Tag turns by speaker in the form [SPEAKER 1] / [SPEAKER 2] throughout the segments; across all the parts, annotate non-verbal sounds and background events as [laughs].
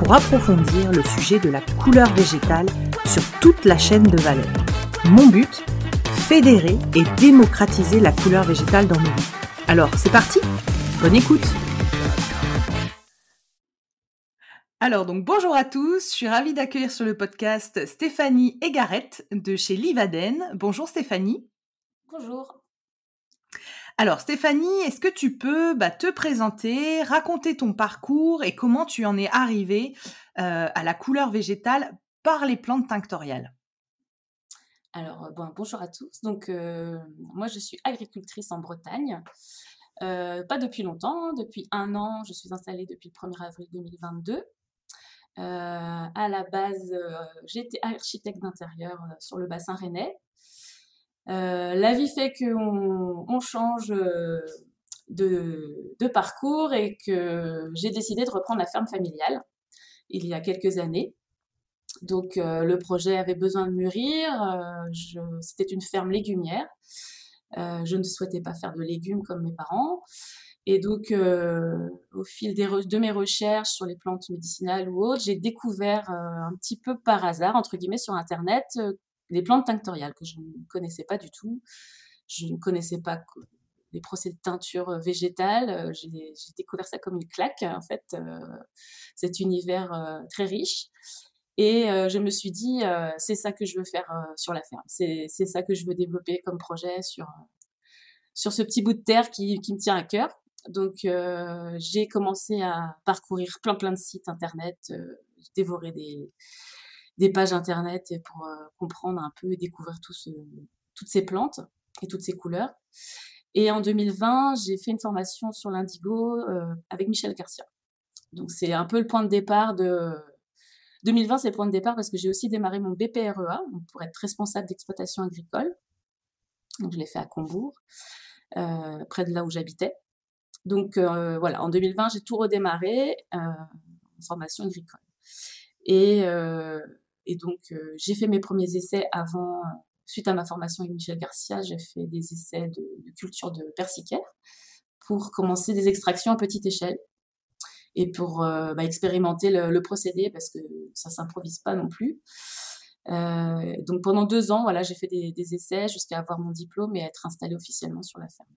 [SPEAKER 1] pour approfondir le sujet de la couleur végétale sur toute la chaîne de valeur. Mon but Fédérer et démocratiser la couleur végétale dans nos vies. Alors, c'est parti Bonne écoute alors donc bonjour à tous, je suis ravie d'accueillir sur le podcast Stéphanie Egaret de chez Livaden. Bonjour Stéphanie.
[SPEAKER 2] Bonjour.
[SPEAKER 1] Alors Stéphanie, est-ce que tu peux bah, te présenter, raconter ton parcours et comment tu en es arrivée euh, à la couleur végétale par les plantes tinctoriales?
[SPEAKER 2] Alors euh, bon, bonjour à tous. Donc euh, moi je suis agricultrice en Bretagne. pas depuis longtemps, hein. depuis un an, je suis installée depuis le 1er avril 2022. à la base, j'étais architecte d'intérieur sur le bassin rennais. Euh, la vie fait qu'on on change euh, de, parcours et que j'ai décidé de reprendre la ferme familiale il y a quelques années. Donc euh, le projet avait besoin de mûrir. C'était une ferme légumière. je ne souhaitais pas faire de légumes comme mes parents. Et donc, au fil des de mes recherches sur les plantes médicinales ou autres, j'ai découvert un petit peu par hasard, entre guillemets, sur Internet, les plantes tinctoriales que je ne connaissais pas du tout. Je ne connaissais pas les procédés de teinture euh, végétale. Euh, j'ai découvert ça comme une claque, en fait, euh, cet univers très riche. Et je me suis dit, c'est ça que je veux faire sur la ferme. C'est ça que je veux développer comme projet sur, sur ce petit bout de terre qui, qui me tient à cœur. Donc, j'ai commencé à parcourir plein, plein de sites internet, dévorer des, des pages internet pour euh, comprendre un peu et découvrir tout ce, toutes ces plantes et toutes ces couleurs. Et en 2020, j'ai fait une formation sur l'indigo euh, avec Michel Garcia. Donc c'est un peu le point de départ de 2020, c'est le point de départ parce que j'ai aussi démarré mon BPREA pour être responsable d'exploitation agricole. Donc je l'ai fait à Combourg, euh, près de là où j'habitais. Donc voilà, en 2020, j'ai tout redémarré en formation agricole. Et et donc, euh, j'ai fait mes premiers essais avant, suite à ma formation avec Michel Garcia, j'ai fait des essais de, culture de persicaire pour commencer des extractions à petite échelle et pour euh, bah, expérimenter le, procédé parce que ça s'improvise pas non plus. Euh, donc pendant deux ans, voilà, j'ai fait des, essais jusqu'à avoir mon diplôme et être installée officiellement sur la ferme.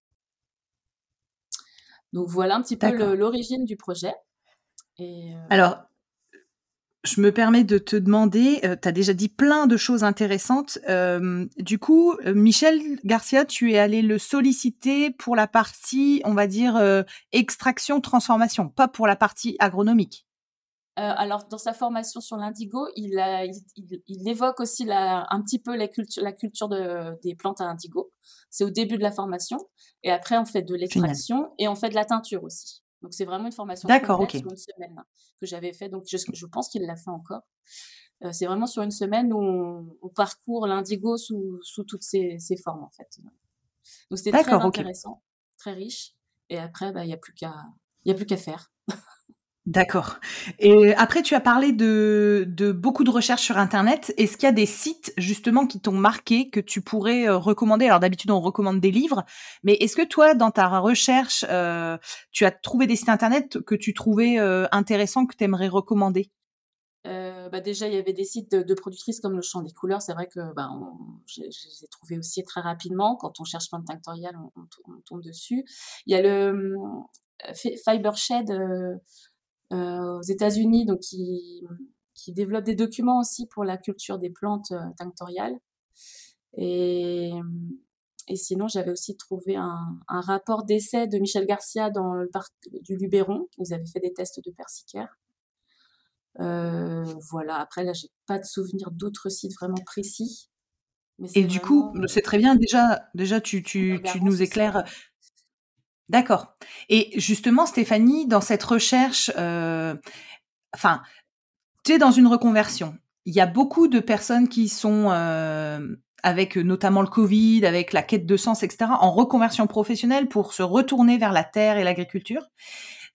[SPEAKER 2] Donc voilà un petit peu l'origine du projet.
[SPEAKER 1] Et, Alors, je me permets de te demander, euh, tu as déjà dit plein de choses intéressantes. Euh, du coup, euh, Michel Garcia, tu es allé le solliciter pour la partie, on va dire, extraction, transformation, pas pour la partie agronomique.
[SPEAKER 2] alors, dans sa formation sur l'indigo, il, il, évoque aussi la, un petit peu la culture, la culture de, des plantes à indigo. C'est au début de la formation. Et après, on fait de l'extraction et on fait de la teinture aussi. Donc c'est vraiment une formation
[SPEAKER 1] D'accord,
[SPEAKER 2] sur une semaine que j'avais fait. Donc je, je pense qu'il l'a fait encore. Euh, c'est vraiment sur une semaine où on, parcourt l'indigo sous, sous, toutes ses, ses, formes en fait. Donc c'était très intéressant, très riche. Et après, bah, il n'y a plus qu'à, il a plus qu'à faire.
[SPEAKER 1] D'accord. Et après, tu as parlé de, de beaucoup de recherches sur Internet. Est-ce qu'il y a des sites justement qui t'ont marqué que tu pourrais euh, recommander? Alors d'habitude, on recommande des livres, mais est-ce que toi, dans ta recherche, euh, tu as trouvé des sites Internet que tu trouvais euh, intéressants, que tu aimerais recommander
[SPEAKER 2] bah déjà, il y avait des sites de, productrices comme le Champ des Couleurs. C'est vrai que bah, je, les ai trouvés aussi très rapidement. Quand on cherche plein tinctorial, on, on, tombe dessus. Il y a le hum, Fibershed euh, aux États-Unis, donc qui, qui développe des documents aussi pour la culture des plantes euh, tinctoriales. Et, et sinon, j'avais aussi trouvé un, un rapport d'essai de Michel Garcia dans le parc du Luberon. Ils avaient fait des tests de persicaire. Euh, voilà. Après, là, j'ai pas de souvenir d'autres sites vraiment précis.
[SPEAKER 1] et du coup, c'est très bien. Déjà, déjà, tu, tu, tu nous éclaires. D'accord. Et justement, Stéphanie, dans cette recherche, euh, enfin, tu es dans une reconversion. Il y a beaucoup de personnes qui sont avec notamment le Covid, avec la quête de sens, etc., en reconversion professionnelle pour se retourner vers la terre et l'agriculture.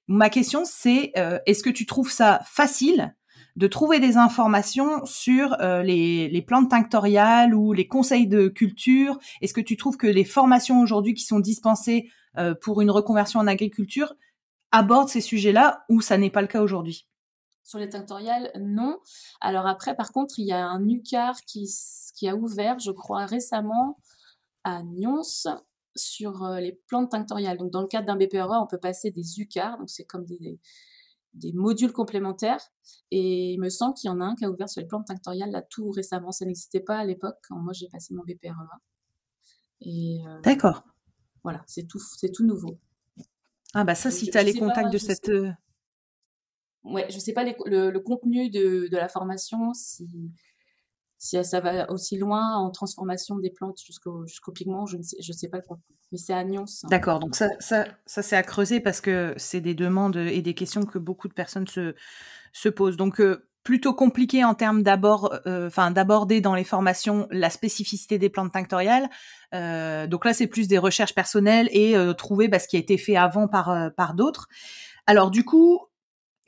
[SPEAKER 1] Ma question, c'est est-ce que tu trouves ça facile de trouver des informations sur euh, les, plantes tinctoriales ou les conseils de culture? Est-ce que tu trouves que les formations aujourd'hui qui sont dispensées euh, pour une reconversion en agriculture abordent ces sujets-là ou ça n'est pas le cas aujourd'hui
[SPEAKER 2] sur les tinctoriales, non. Alors après, par contre, il y a un UCAR qui, qui a ouvert, je crois, récemment à Nyons sur euh, les plantes tinctoriales. Donc, dans le cadre d'un BPRE, on peut passer des UCAR, donc c'est comme des, des modules complémentaires. Et il me semble qu'il y en a un qui a ouvert sur les plantes tinctoriales là tout récemment. Ça n'existait pas à l'époque quand moi j'ai passé mon BPREA.
[SPEAKER 1] Et euh, D'accord.
[SPEAKER 2] Voilà, c'est tout, c'est tout nouveau.
[SPEAKER 1] Ah bah ça, si tu as les contacts de cette... Euh
[SPEAKER 2] ouais, je sais pas le, contenu de, de, la formation, si, si ça va aussi loin en transformation des plantes jusqu'au jusqu'au pigment, je ne sais, je sais pas le contenu. Mais c'est à Nyons. Hein.
[SPEAKER 1] D'accord, donc ça, ça, ça c'est à creuser parce que c'est des demandes et des questions que beaucoup de personnes se, se posent. Donc euh, plutôt compliqué en termes d'abord, euh, enfin d'aborder dans les formations la spécificité des plantes tinctoriales. Euh, donc là, c'est plus des recherches personnelles et trouver bah, ce qui a été fait avant par par d'autres. Alors du coup,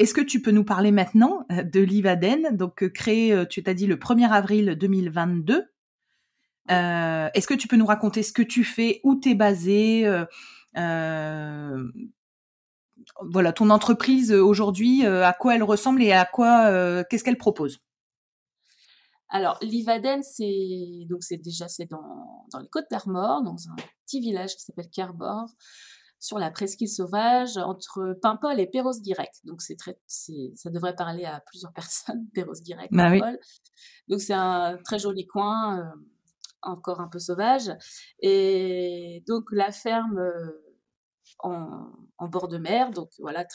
[SPEAKER 1] est-ce que tu peux nous parler maintenant euh, de l'Ivaden, donc euh, créé, euh, tu t'as dit le 1er avril 2022 Est-ce que tu peux nous raconter ce que tu fais, où tu es basé voilà, ton entreprise aujourd'hui, à quoi elle ressemble et à quoi, qu'est-ce qu'elle propose?
[SPEAKER 2] Alors, Livaden, c'est donc c'est déjà c'est dans, dans les Côtes d'Armor, dans un petit village qui s'appelle Kerbor, sur la presqu'île sauvage entre Paimpol et Perros-Guirec. Donc c'est très, ça devrait parler à plusieurs [laughs] personnes, Perros-Guirec, bah Paimpol. Donc c'est un très joli coin, euh, encore un peu sauvage. Et donc la ferme euh, en, bord de mer, donc voilà,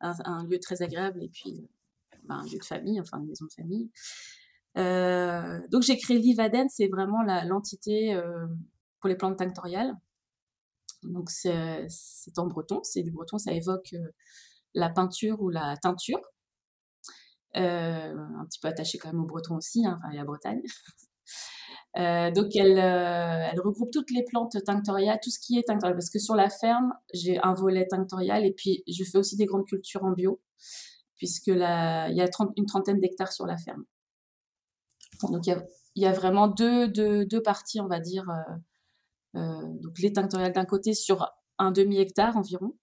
[SPEAKER 2] un, lieu très agréable et puis ben, un lieu de famille, enfin une maison de famille. Euh, donc j'ai créé l'Ivaden, c'est vraiment l'entité pour les plantes tinctoriales. Donc c'est en breton, c'est du breton, ça évoque euh, la peinture ou la teinture. Euh, un petit peu attaché quand même au breton aussi, hein, enfin, la Bretagne. [laughs] Euh, donc elle, elle, regroupe toutes les plantes tinctoriales, tout ce qui est tinctorial, parce que sur la ferme, j'ai un volet tinctorial et puis je fais aussi des grandes cultures en bio, puisque là, il y a une trentaine d'hectares sur la ferme. Donc il y a, il y a vraiment deux, deux, deux, parties, on va dire, euh, donc les tinctoriales d'un côté sur un demi-hectare environ.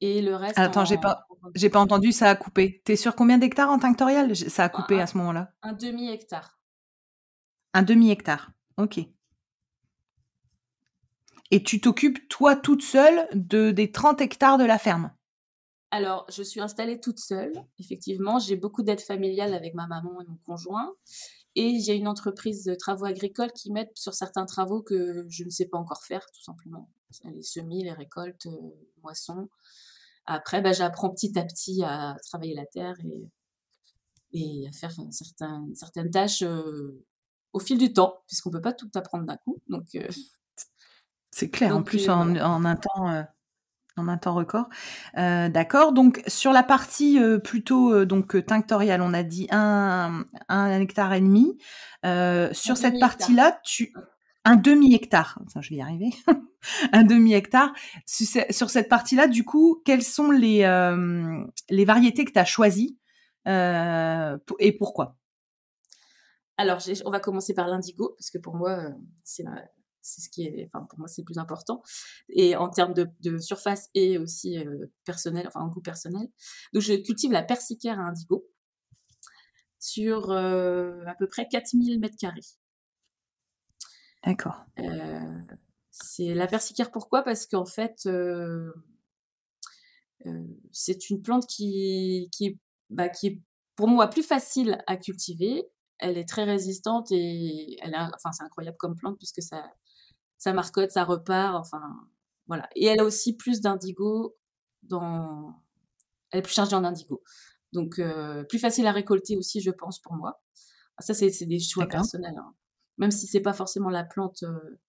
[SPEAKER 2] Et le reste.
[SPEAKER 1] Attends, j'ai pas, j'ai pas entendu, ça a coupé. T'es sur combien d'hectares en tinctorial? Ça a coupé à ce moment-là?
[SPEAKER 2] Un demi-hectare.
[SPEAKER 1] Un demi-hectare, ok. Et tu t'occupes, toi, toute seule, de, des 30 hectares de la ferme?
[SPEAKER 2] Alors, je suis installée toute seule, effectivement. J'ai beaucoup d'aide familiale avec ma maman et mon conjoint. Et j'ai une entreprise de travaux agricoles qui m'aide sur certains travaux que je ne sais pas encore faire, tout simplement. Les semis, les récoltes, euh, moissons. Après, bah, j'apprends petit à petit à travailler la terre et, et à faire certaines, certaines tâches euh, au fil du temps, puisqu'on ne peut pas tout apprendre d'un coup. Donc, euh,
[SPEAKER 1] c'est clair. en plus, en, en, un temps en un temps record. Euh, d'accord. Donc sur la partie euh, plutôt euh, donc tinctoriale, on a dit un, un hectare et demi. sur cette partie-là, tu un demi hectare. je vais y arriver. [laughs] un demi hectare. Sur cette partie-là, du coup, quelles sont les les variétés que tu as choisies et pourquoi?
[SPEAKER 2] Alors, on va commencer par l'indigo, parce que pour moi, c'est c'est ce qui est, enfin pour moi c'est le plus important, et en termes de, surface et aussi euh, personnel, enfin en goût personnel. Donc je cultive la persicaire à indigo sur euh, à peu près 4000 mètres carrés.
[SPEAKER 1] D'accord.
[SPEAKER 2] Euh, c'est la persicaire pourquoi? Parce qu'en fait c'est une plante qui, qui, bah, qui est pour moi plus facile à cultiver, elle est très résistante et elle a, enfin c'est incroyable comme plante puisque ça ça marcotte, ça repart, enfin voilà. Et elle a aussi plus d'indigo dans, elle est plus chargée en indigo, donc euh, plus facile à récolter aussi, je pense pour moi. Ah, ça c'est des choix personnels, hein. même si c'est pas forcément la plante euh,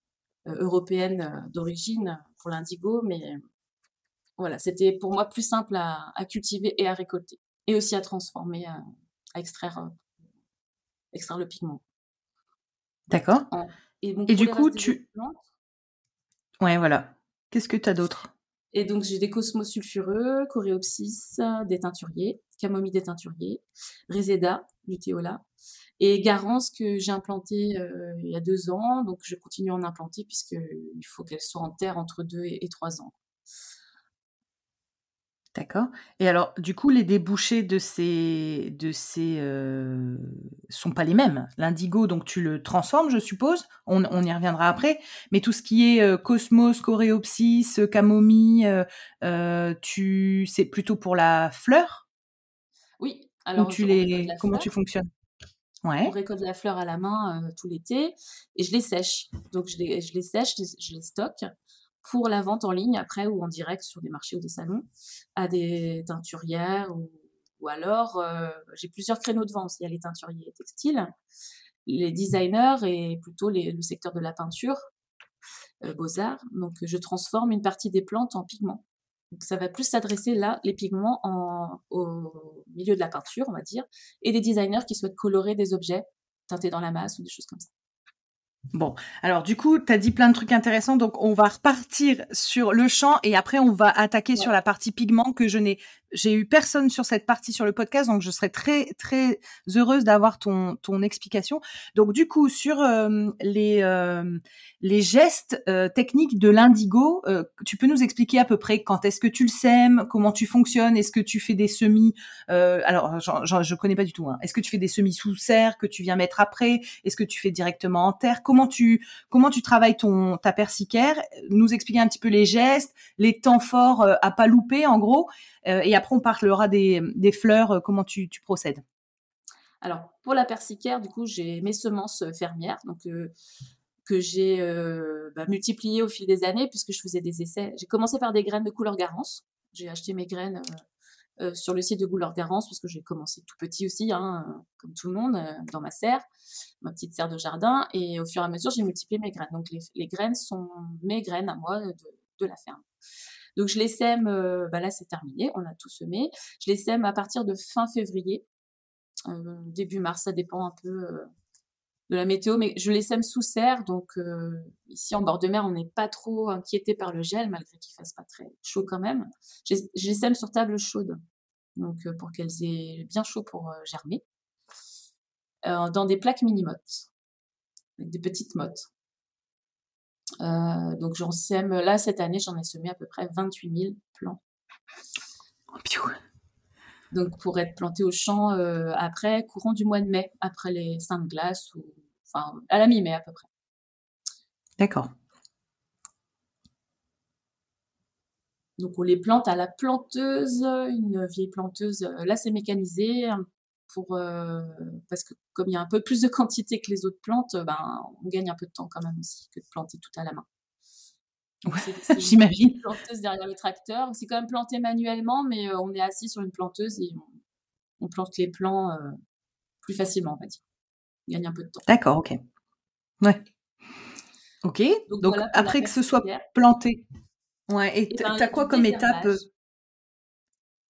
[SPEAKER 2] euh, européenne d'origine pour l'indigo, mais voilà, c'était pour moi plus simple à, cultiver et à récolter. et aussi à transformer, à, extraire, extraire le pigment.
[SPEAKER 1] D'accord. Et, du coup, tu. ouais, voilà. Qu'est-ce que tu as d'autre?
[SPEAKER 2] Et donc, j'ai des cosmos sulfureux, coréopsis, des teinturiers, camomille des teinturiers, Reseda, luteola, et Garance que j'ai implanté euh, il y a deux ans. Donc, je continue à en implanter puisqu'il faut qu'elle soit en terre entre deux et, trois ans.
[SPEAKER 1] D'accord. Et alors, du coup, les débouchés de ces, de ces euh, sont pas les mêmes. L'indigo, donc tu le transformes, je suppose. On, y reviendra après. Mais tout ce qui est euh, cosmos, coréopsis, camomille, euh, tu, c'est plutôt pour la fleur?
[SPEAKER 2] Oui.
[SPEAKER 1] Alors, tu les, comment tu fonctionnes?
[SPEAKER 2] Ouais. On récolte la fleur à la main tout l'été et je les sèche. Donc je les, je les sèche, je les stocke pour la vente en ligne après ou en direct sur des marchés ou des salons à des teinturières ou, alors euh, j'ai plusieurs créneaux de vente. Il y a les teinturiers textiles, les designers et plutôt le secteur de la peinture, euh, beaux-arts. Donc je transforme une partie des plantes en pigments. Donc ça va plus s'adresser là, les pigments en, au milieu de la peinture, on va dire, et des designers qui souhaitent colorer des objets teintés dans la masse ou des choses comme ça.
[SPEAKER 1] Bon, alors du coup, tu as dit plein de trucs intéressants, donc on va repartir sur le champ et après on va attaquer sur la partie pigment que je n'ai j'ai eu personne sur cette partie sur le podcast, donc je serais très très heureuse d'avoir ton ton explication. Donc du coup sur euh, les euh, les gestes euh, techniques de l'indigo, tu peux nous expliquer à peu près quand est-ce que tu le sèmes, comment tu fonctionnes, est-ce que tu fais des semis Alors je je connais pas du tout. Hein. Est-ce que tu fais des semis sous serre que tu viens mettre après? Est-ce que tu fais directement en terre? Comment tu comment tu travailles ton ta persicaire? Nous expliquer un petit peu les gestes, les temps forts à pas louper en gros. Euh, et après, on parlera des, des fleurs, euh, comment tu, procèdes.
[SPEAKER 2] Alors, pour la persicaire, du coup, j'ai mes semences euh, fermières, donc que j'ai bah, multipliées au fil des années, puisque je faisais des essais. J'ai commencé par des graines de couleur Garance. J'ai acheté mes graines sur le site de couleur Garance, parce que j'ai commencé tout petit aussi, hein, comme tout le monde, dans ma serre, ma petite serre de jardin. Et au fur et à mesure, j'ai multiplié mes graines. Donc, les, graines sont mes graines à moi de la ferme. Donc je les sème, euh, là c'est terminé, on a tout semé. Je les sème à partir de fin février, début mars, ça dépend un peu de la météo, mais je les sème sous serre, donc ici en bord de mer, on n'est pas trop inquiété par le gel, malgré qu'il fasse pas très chaud quand même. Je, les sème sur table chaude, donc pour qu'elles aient bien chaud pour germer, dans des plaques mini-mottes, avec des petites mottes. Euh, donc j'en sème, là cette année j'en ai semé à peu près 28 000 plants. Oh, donc pour être planté au champ euh, après, courant du mois de mai, après les seins de glace, ou, enfin à la mi-mai à peu près.
[SPEAKER 1] D'accord.
[SPEAKER 2] Donc on les plante à la planteuse, une vieille planteuse, euh, là c'est mécanisé, pour euh, parce que comme il y a un peu plus de quantité que les autres plantes, ben on gagne un peu de temps quand même aussi que de planter tout à la main. [laughs]
[SPEAKER 1] J'imagine.
[SPEAKER 2] Planteuse derrière le tracteur, c'est quand même planté manuellement, mais euh, on est assis sur une planteuse et on, plante les plants euh, plus facilement, on va dire. On gagne un peu de temps.
[SPEAKER 1] D'accord, ok. Ouais. Ok. Donc, après que ce soit planté. Ouais. Et tu as quoi comme étape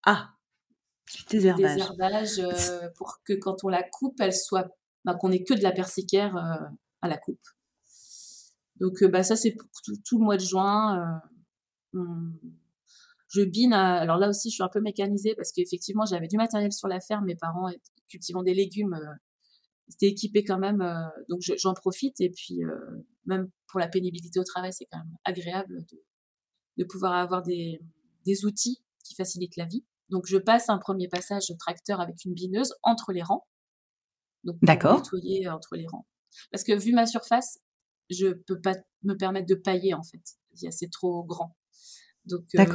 [SPEAKER 1] Ah,
[SPEAKER 2] des herbages euh, pour que quand on la coupe, elle soit, bah, qu'on ait que de la persicaire euh, à la coupe. Donc euh, bah ça c'est pour tout, le mois de juin. je bine. alors là aussi, je suis un peu mécanisée parce qu'effectivement, j'avais du matériel sur la ferme. Mes parents cultivant des légumes, étaient équipés quand même. donc j'en profite et puis même pour la pénibilité au travail, c'est quand même agréable de, de pouvoir avoir des, des outils qui facilitent la vie. Donc, je passe un premier passage au tracteur avec une bineuse entre les rangs. Donc,
[SPEAKER 1] D'accord.
[SPEAKER 2] nettoyer euh, entre les rangs. Parce que vu ma surface, je peux pas me permettre de pailler, en fait. C'est trop grand. Donc, euh,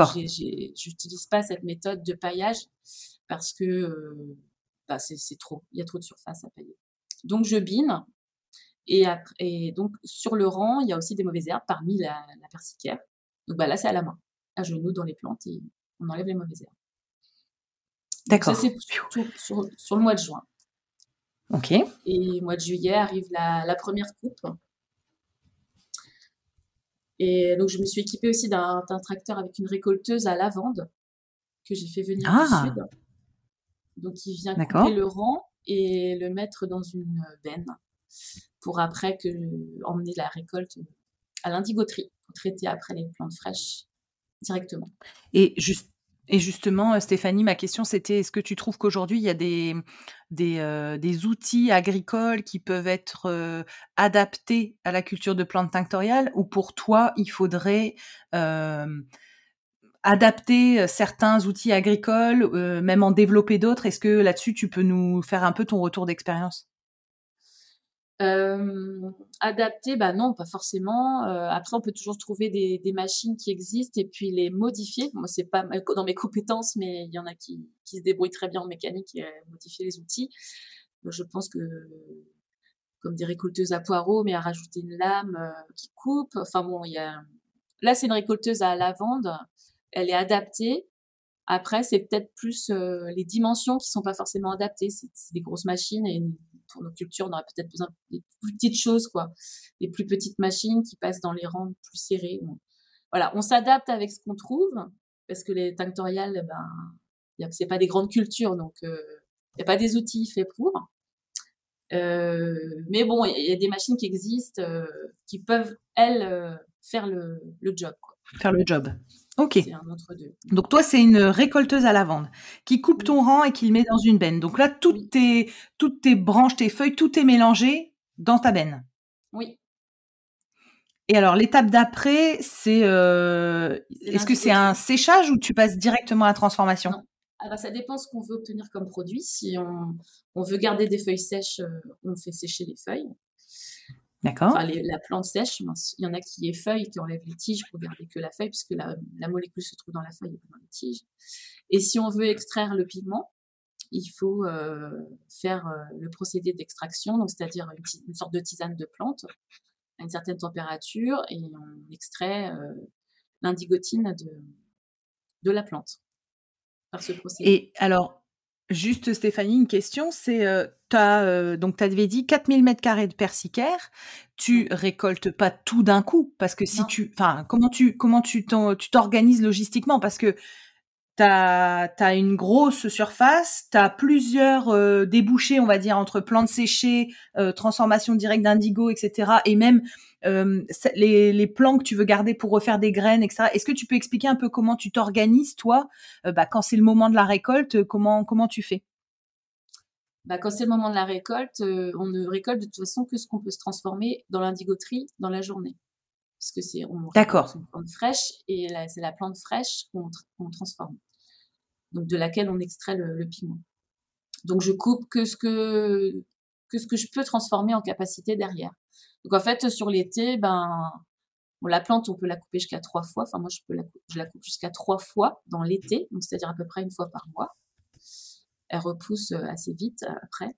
[SPEAKER 2] j'utilise pas cette méthode de paillage parce que euh, bah, c'est trop. Il y a trop de surface à pailler. Donc, je bine. Et, après, et donc, sur le rang, il y a aussi des mauvaises herbes parmi la, la persicaire. Donc, bah, là, c'est à la main, à genoux dans les plantes et on enlève les mauvaises herbes.
[SPEAKER 1] D'accord.
[SPEAKER 2] Ça, c'est sur, sur, le mois de juin.
[SPEAKER 1] Ok.
[SPEAKER 2] Et au mois de juillet arrive la, la première coupe. Et donc, je me suis équipée aussi d'un tracteur avec une récolteuse à lavande que j'ai fait venir du
[SPEAKER 1] ah!
[SPEAKER 2] sud. Donc, il vient couper le rang et le mettre dans une benne pour après que, emmener la récolte à l'indigoterie pour traiter après les plantes fraîches directement.
[SPEAKER 1] Et juste et justement, Stéphanie, ma question c'était est-ce que tu trouves qu'aujourd'hui il y a des, des, outils agricoles qui peuvent être adaptés à la culture de plantes tinctoriales ou pour toi il faudrait adapter certains outils agricoles, même en développer d'autres? Est-ce que là-dessus tu peux nous faire un peu ton retour d'expérience?
[SPEAKER 2] Euh, adapter, bah non, pas forcément. Après, on peut toujours trouver des, machines qui existent et puis les modifier. Moi, c'est pas dans mes compétences, mais il y en a qui, se débrouillent très bien en mécanique et modifier les outils. Je pense que comme des récolteuses à poireaux, mais à rajouter une lame qui coupe. Enfin bon, là, c'est une récolteuse à lavande. Elle est adaptée. Après, c'est peut-être plus les dimensions qui sont pas forcément adaptées. C'est des grosses machines et pour nos cultures, on aurait peut-être besoin des plus petites choses, quoi. Des plus petites machines qui passent dans les rangs plus serrés. Voilà, on s'adapte avec ce qu'on trouve parce que les tinctoriales, ben, c'est pas des grandes cultures, donc il euh, n'y a pas des outils faits pour. Euh, mais bon, il y, a des machines qui existent qui peuvent, elles, faire le, job.
[SPEAKER 1] Faire le job. Ok. Donc toi, c'est une récolteuse à lavande qui coupe ton rang et qui le met dans une benne. Donc là, toutes, tes, toutes tes branches, tes feuilles, tout est mélangé dans ta benne.
[SPEAKER 2] Oui.
[SPEAKER 1] Et alors, l'étape d'après, c'est... Euh, est-ce que c'est un séchage ou tu passes directement à la transformation?
[SPEAKER 2] Ah bah, Ça dépend ce qu'on veut obtenir comme produit. Si on, on veut garder des feuilles sèches, euh, on fait sécher les feuilles.
[SPEAKER 1] D'accord.
[SPEAKER 2] Enfin, la plante sèche, il y en a qui est feuille, qui enlève les tiges pour garder que la feuille, puisque la, la molécule se trouve dans la feuille et pas dans les tiges. Et si on veut extraire le pigment, il faut euh, faire euh, le procédé d'extraction, donc c'est-à-dire une, sorte de tisane de plante à une certaine température, et on extrait euh, l'indigotine de, de la plante
[SPEAKER 1] par ce procédé. Et alors, Juste Stéphanie, une question, c'est euh, as, donc tu avais dit 4000 mètres carrés de persicaire, tu récoltes pas tout d'un coup parce que si tu enfin comment tu comment tu t'organises logistiquement? Parce que tu as, une grosse surface, tu as plusieurs euh, débouchés, on va dire, entre plantes séchées, euh, transformation directe d'indigo, etc. Et même euh, les, les, plants que tu veux garder pour refaire des graines, etc. Est-ce que tu peux expliquer un peu comment tu t'organises, toi, bah, quand c'est le moment de la récolte, comment, comment tu fais?
[SPEAKER 2] Bah, quand c'est le moment de la récolte, on ne récolte de toute façon que ce qu'on peut se transformer dans l'indigoterie dans la journée parce que c'est on
[SPEAKER 1] D'accord.
[SPEAKER 2] une plante fraîche et c'est la plante fraîche qu'on transforme, donc de laquelle on extrait le, pigment. Donc je coupe que ce que que ce que je peux transformer en capacité derrière. Donc en fait sur l'été, ben la plante on peut la couper jusqu'à trois fois. Enfin moi je peux la je la coupe jusqu'à trois fois dans l'été, donc c'est-à-dire à peu près une fois par mois. Elle repousse euh, assez vite euh, après.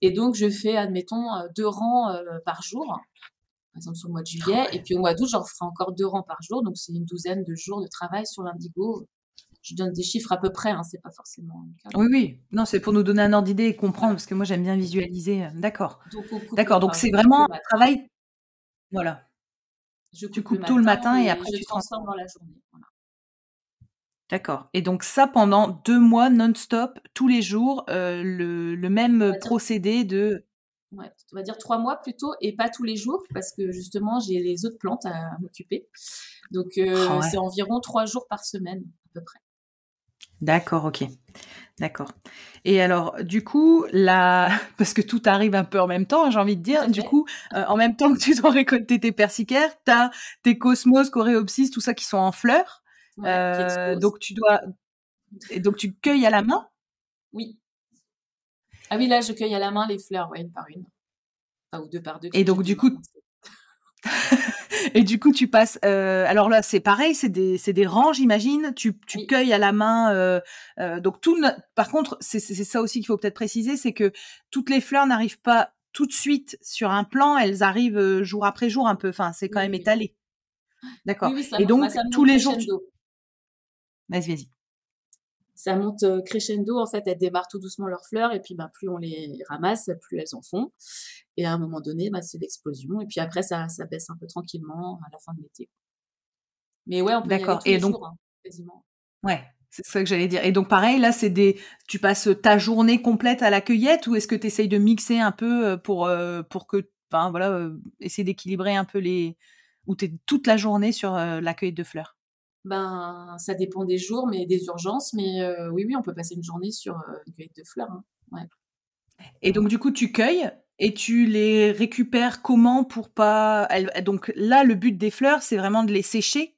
[SPEAKER 2] Et donc, je fais, admettons, euh, deux rangs par jour par exemple sur le mois de juillet. Et puis au mois d'août, j'en ferai encore deux rangs par jour. Donc c'est une douzaine de jours de travail sur l'indigo. Je donne des chiffres à peu près, hein, c'est pas forcément.
[SPEAKER 1] Oui, oui. Non, c'est pour nous donner un ordre d'idée et comprendre, parce que moi j'aime bien visualiser. D'accord. D'accord. Donc c'est vraiment un travail. Voilà. Je tu coupes tout le matin et, après tu
[SPEAKER 2] transformes dans la journée.
[SPEAKER 1] D'accord. Et donc ça pendant deux mois non-stop, tous les jours, euh, le, le, même procédé de
[SPEAKER 2] ouais, on va dire trois mois plutôt, et pas tous les jours, parce que justement, j'ai les autres plantes à m'occuper. Donc, euh, ah c'est environ trois jours par semaine, à peu près.
[SPEAKER 1] D'accord, ok. D'accord. Et alors, du coup, là, [laughs] parce que tout arrive un peu en même temps, j'ai envie de dire, du coup, euh, en même temps que tu dois [laughs] récolter tes persicaires, tu as tes cosmos, coréopsis, tout ça qui sont en fleurs. euh, donc, tu dois. Et donc, tu cueilles à la main?
[SPEAKER 2] Oui. Ah oui, là, je cueille à la main les fleurs, ouais, une par une. Enfin, ou deux par deux.
[SPEAKER 1] Et donc, du coup. [laughs] et du coup, tu passes. Euh, alors là, c'est pareil, c'est des, des rangs, j'imagine. Tu, tu cueilles à la main. Euh, euh, donc tout. Par contre, c'est ça aussi qu'il faut peut-être préciser, c'est que toutes les fleurs n'arrivent pas tout de suite sur un plan. Elles arrivent jour après jour un peu. Enfin, c'est quand même étalé. D'accord. et donc tous les jours. Vas-y, vas-y
[SPEAKER 2] ça monte euh, crescendo. En fait, elles démarrent tout doucement leurs fleurs et puis ben, plus on les ramasse, plus elles en font. Et à un moment donné, ben, c'est l'explosion. Et puis après, ça, ça baisse un peu tranquillement à la fin de l'été. Mais ouais, on peut D'accord. Et donc, jours, hein, quasiment.
[SPEAKER 1] Ouais. C'est ça que j'allais dire. Et donc pareil, là, c'est des, tu passes ta journée complète à la cueillette ou est-ce que tu essayes de mixer un peu euh, pour euh, pour que, enfin voilà, euh, essayer d'équilibrer un peu les, ou tu es toute la journée sur la cueillette de fleurs?
[SPEAKER 2] Ben, ça dépend des jours, mais des urgences. Mais oui, oui, on peut passer une journée sur une cueillette de fleurs. Hein. Ouais.
[SPEAKER 1] Et donc du coup, tu cueilles et tu les récupères comment pour pas. Donc là, le but des fleurs, c'est vraiment de les sécher.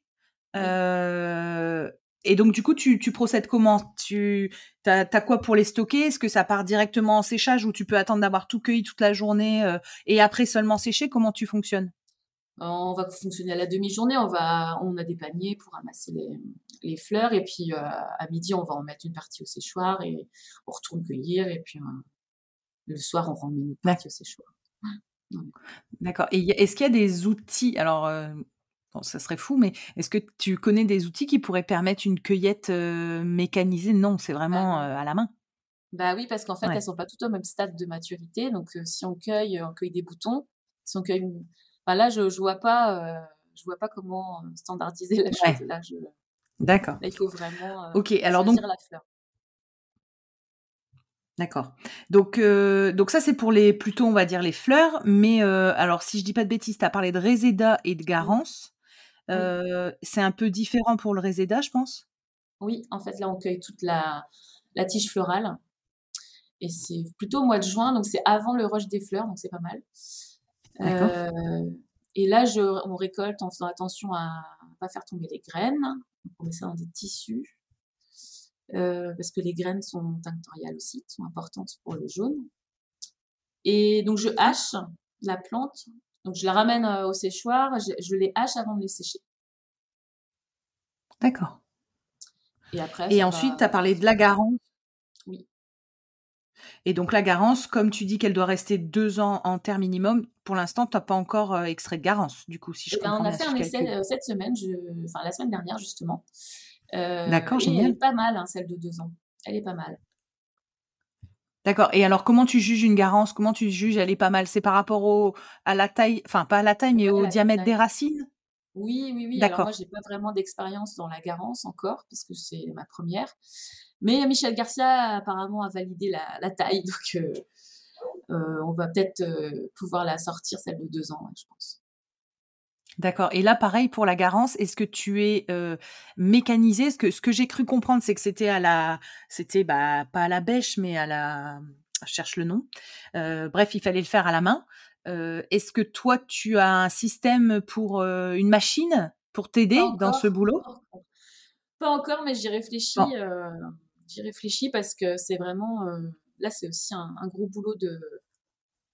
[SPEAKER 1] Euh, et donc, du coup, tu, tu procèdes comment? Tu as, quoi pour les stocker? Est-ce que ça part directement en séchage ou tu peux attendre d'avoir tout cueilli toute la journée euh, et après seulement sécher? Comment tu fonctionnes?
[SPEAKER 2] On va fonctionner à la demi-journée. On, va, on a des paniers pour ramasser les, les fleurs et puis euh, à midi, on va en mettre une partie au séchoir et on retourne cueillir et puis euh, le soir, on remet une partie au séchoir.
[SPEAKER 1] D'accord. Et est-ce qu'il y a des outils Alors, Bon, ça serait fou, mais est-ce que tu connais des outils qui pourraient permettre une cueillette mécanisée? Non, c'est vraiment à la main.
[SPEAKER 2] Bah oui, parce qu'en fait, elles elles sont pas toutes au même stade de maturité. Donc, si on cueille, on cueille des boutons. Si on cueille, là, je, je vois pas, je vois pas comment standardiser la chose. Là, je...
[SPEAKER 1] D'accord.
[SPEAKER 2] il faut vraiment.
[SPEAKER 1] ok, alors donc. La fleur. D'accord. Donc, donc ça, c'est pour les plutôt, on va dire, les fleurs. Mais alors, si je dis pas de bêtises, tu as parlé de Réséda et de Garance. c'est un peu différent pour le Réséda, je pense?
[SPEAKER 2] Oui, en fait, là, on cueille toute la, la tige florale. Et c'est plutôt au mois de juin, donc c'est avant le rush des fleurs, donc c'est pas mal. Et là, je, on récolte en faisant attention à ne pas faire tomber les graines. on met ça dans des tissus. parce que les graines sont tinctoriales aussi, sont importantes pour le jaune. Et donc je hache la plante donc je la ramène au séchoir, je, les hache avant de les sécher.
[SPEAKER 1] D'accord. Et après. Et ensuite, tu as parlé de la garance.
[SPEAKER 2] Oui.
[SPEAKER 1] Et donc la garance, comme tu dis qu'elle doit rester deux ans en terre minimum, pour l'instant, tu n'as pas encore extrait de garance, du coup, si je eh ben,
[SPEAKER 2] On a fait un essai cette semaine, enfin la semaine dernière justement.
[SPEAKER 1] D'accord, génial.
[SPEAKER 2] Elle est pas mal, hein, celle de deux ans. Elle est pas mal.
[SPEAKER 1] D'accord. Et alors, comment tu juges une garance? Comment tu juges elle est pas mal? C'est par rapport au, à la taille, enfin pas à la taille, mais au diamètre des racines?
[SPEAKER 2] Oui, oui, oui. Alors moi, j'ai pas vraiment d'expérience dans la garance encore, parce que c'est ma première. Mais Michel Garcia apparemment a validé la, taille, [laughs] donc euh, euh, on va peut-être euh, pouvoir la sortir celle de deux ans, je pense.
[SPEAKER 1] D'accord. Et là, pareil pour la garance, est-ce que tu es mécanisé Ce que, ce que j'ai cru comprendre, c'est que c'était à la, c'était bah, pas à la bêche, mais à la, je cherche le nom. bref, il fallait le faire à la main. Est-ce que toi, tu as un système pour une machine pour t'aider dans ce boulot?
[SPEAKER 2] Pas encore, mais j'y réfléchis. j'y réfléchis parce que c'est vraiment, là, c'est aussi un, gros boulot de,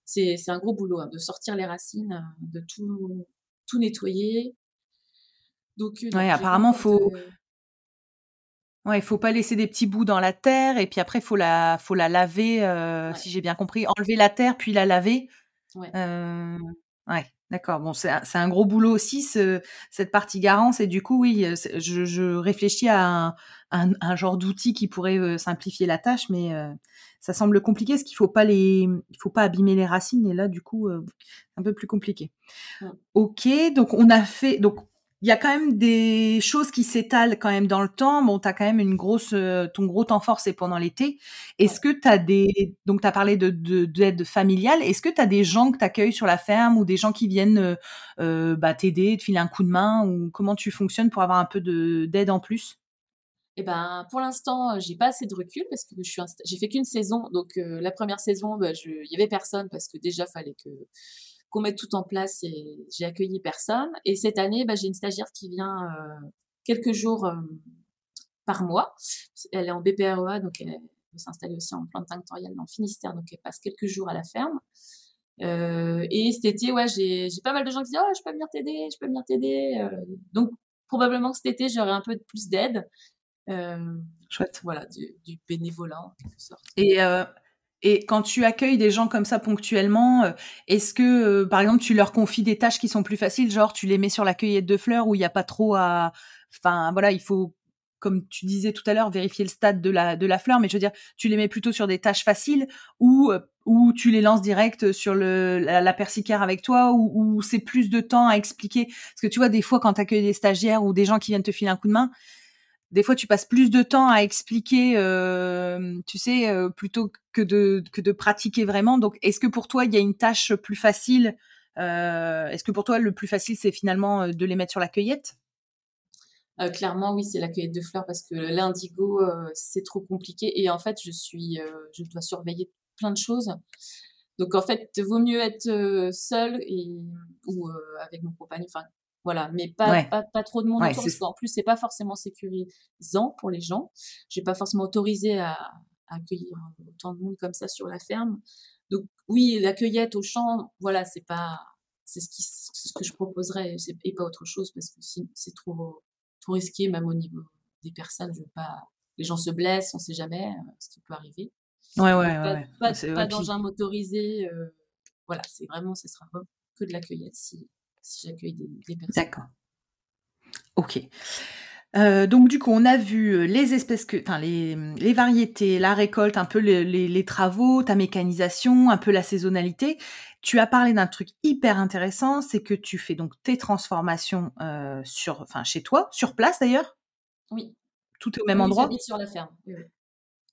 [SPEAKER 2] c'est, un gros boulot hein, de sortir les racines, de tout tout nettoyer.
[SPEAKER 1] Donc, ouais, apparemment, faut. Ouais, il faut pas laisser des petits bouts dans la terre et puis après faut la faut la laver euh, si j'ai bien compris, enlever la terre puis la laver. Ouais. Euh, ouais. D'accord. Bon, c'est un, gros boulot aussi ce, cette partie garance et du coup oui, je, je réfléchis à un, un, un genre d'outil qui pourrait simplifier la tâche, mais ça semble compliqué parce qu'il faut pas les, il faut pas abîmer les racines et là du coup euh, un peu plus compliqué. Ok, donc on a fait, donc il y a quand même des choses qui s'étalent quand même dans le temps. Bon, tu as quand même une grosse, euh, ton gros temps fort c'est pendant l'été. Est-ce que tu as des, donc tu as parlé de d'aide familiale. Est-ce que tu as des gens que tu accueilles sur la ferme ou des gens qui viennent euh, euh, bah, t'aider, te filer un coup de main ou comment tu fonctionnes pour avoir un peu d'aide en plus?
[SPEAKER 2] Eh ben, pour l'instant, j'ai pas assez de recul parce que je suis j'ai fait qu'une saison. Donc, la première saison, bah, il y avait personne parce que déjà, fallait que qu'on mette tout en place et j'ai accueilli personne. Et cette année, bah, j'ai une stagiaire qui vient quelques jours par mois. Elle est en BPREA, donc elle peut s'installer aussi en plante tinctoriale dans le Finistère, donc elle passe quelques jours à la ferme. Euh, et cet été, ouais, j'ai pas mal de gens qui disent, oh, je peux venir t'aider, je peux venir t'aider. donc, probablement que cet été, j'aurai un peu plus d'aide.
[SPEAKER 1] Chouette.
[SPEAKER 2] Voilà, du, bénévolat en quelque sorte.
[SPEAKER 1] Et, et quand tu accueilles des gens comme ça ponctuellement, est-ce que, par exemple, tu leur confies des tâches qui sont plus faciles, genre tu les mets sur la cueillette de fleurs où il n'y a pas trop à... Enfin, voilà, il faut, comme tu disais tout à l'heure, vérifier le stade de la, de la fleur, mais je veux dire, tu les mets plutôt sur des tâches faciles ou, ou tu les lances direct sur le, la, la persicaire avec toi ou, ou c'est plus de temps à expliquer? Parce que tu vois, des fois, quand tu accueilles des stagiaires ou des gens qui viennent te filer un coup de main, des fois tu passes plus de temps à expliquer, tu sais, plutôt que de que de pratiquer vraiment. Donc, est-ce que pour toi il y a une tâche plus facile Est-ce que pour toi le plus facile c'est finalement de les mettre sur la cueillette?
[SPEAKER 2] Clairement, oui, c'est la cueillette de fleurs parce que l'indigo, c'est trop compliqué. Et en fait, je dois surveiller plein de choses. Donc en fait, vaut mieux être euh, seul ou euh, avec mon compagnon. Voilà, mais pas, pas, pas, trop de monde autour parce qu'en plus c'est pas forcément sécurisant pour les gens. J'ai pas forcément autorisé à, accueillir autant de monde comme ça sur la ferme. Donc oui, la cueillette au champ, voilà, c'est pas c'est ce qui ce que je proposerais et pas autre chose parce que c'est trop trop risqué même au niveau des personnes. Je veux pas les gens se blessent, on sait jamais euh, ce qui peut arriver.
[SPEAKER 1] Ouais, ouais, ouais.
[SPEAKER 2] Pas, pas, d'engin motorisé. Euh, voilà, c'est vraiment, ce sera que de la cueillette si, si j'accueille des, des, personnes.
[SPEAKER 1] D'accord. Ok. Euh, donc du coup, on a vu euh, les espèces que, enfin les, les, variétés, la récolte, un peu les, les, les, travaux, ta mécanisation, un peu la saisonnalité. Tu as parlé d'un truc hyper intéressant, c'est que tu fais donc tes transformations euh, sur, enfin chez toi, sur place d'ailleurs?
[SPEAKER 2] Oui.
[SPEAKER 1] Tout est au même endroit?
[SPEAKER 2] sur la ferme. Oui.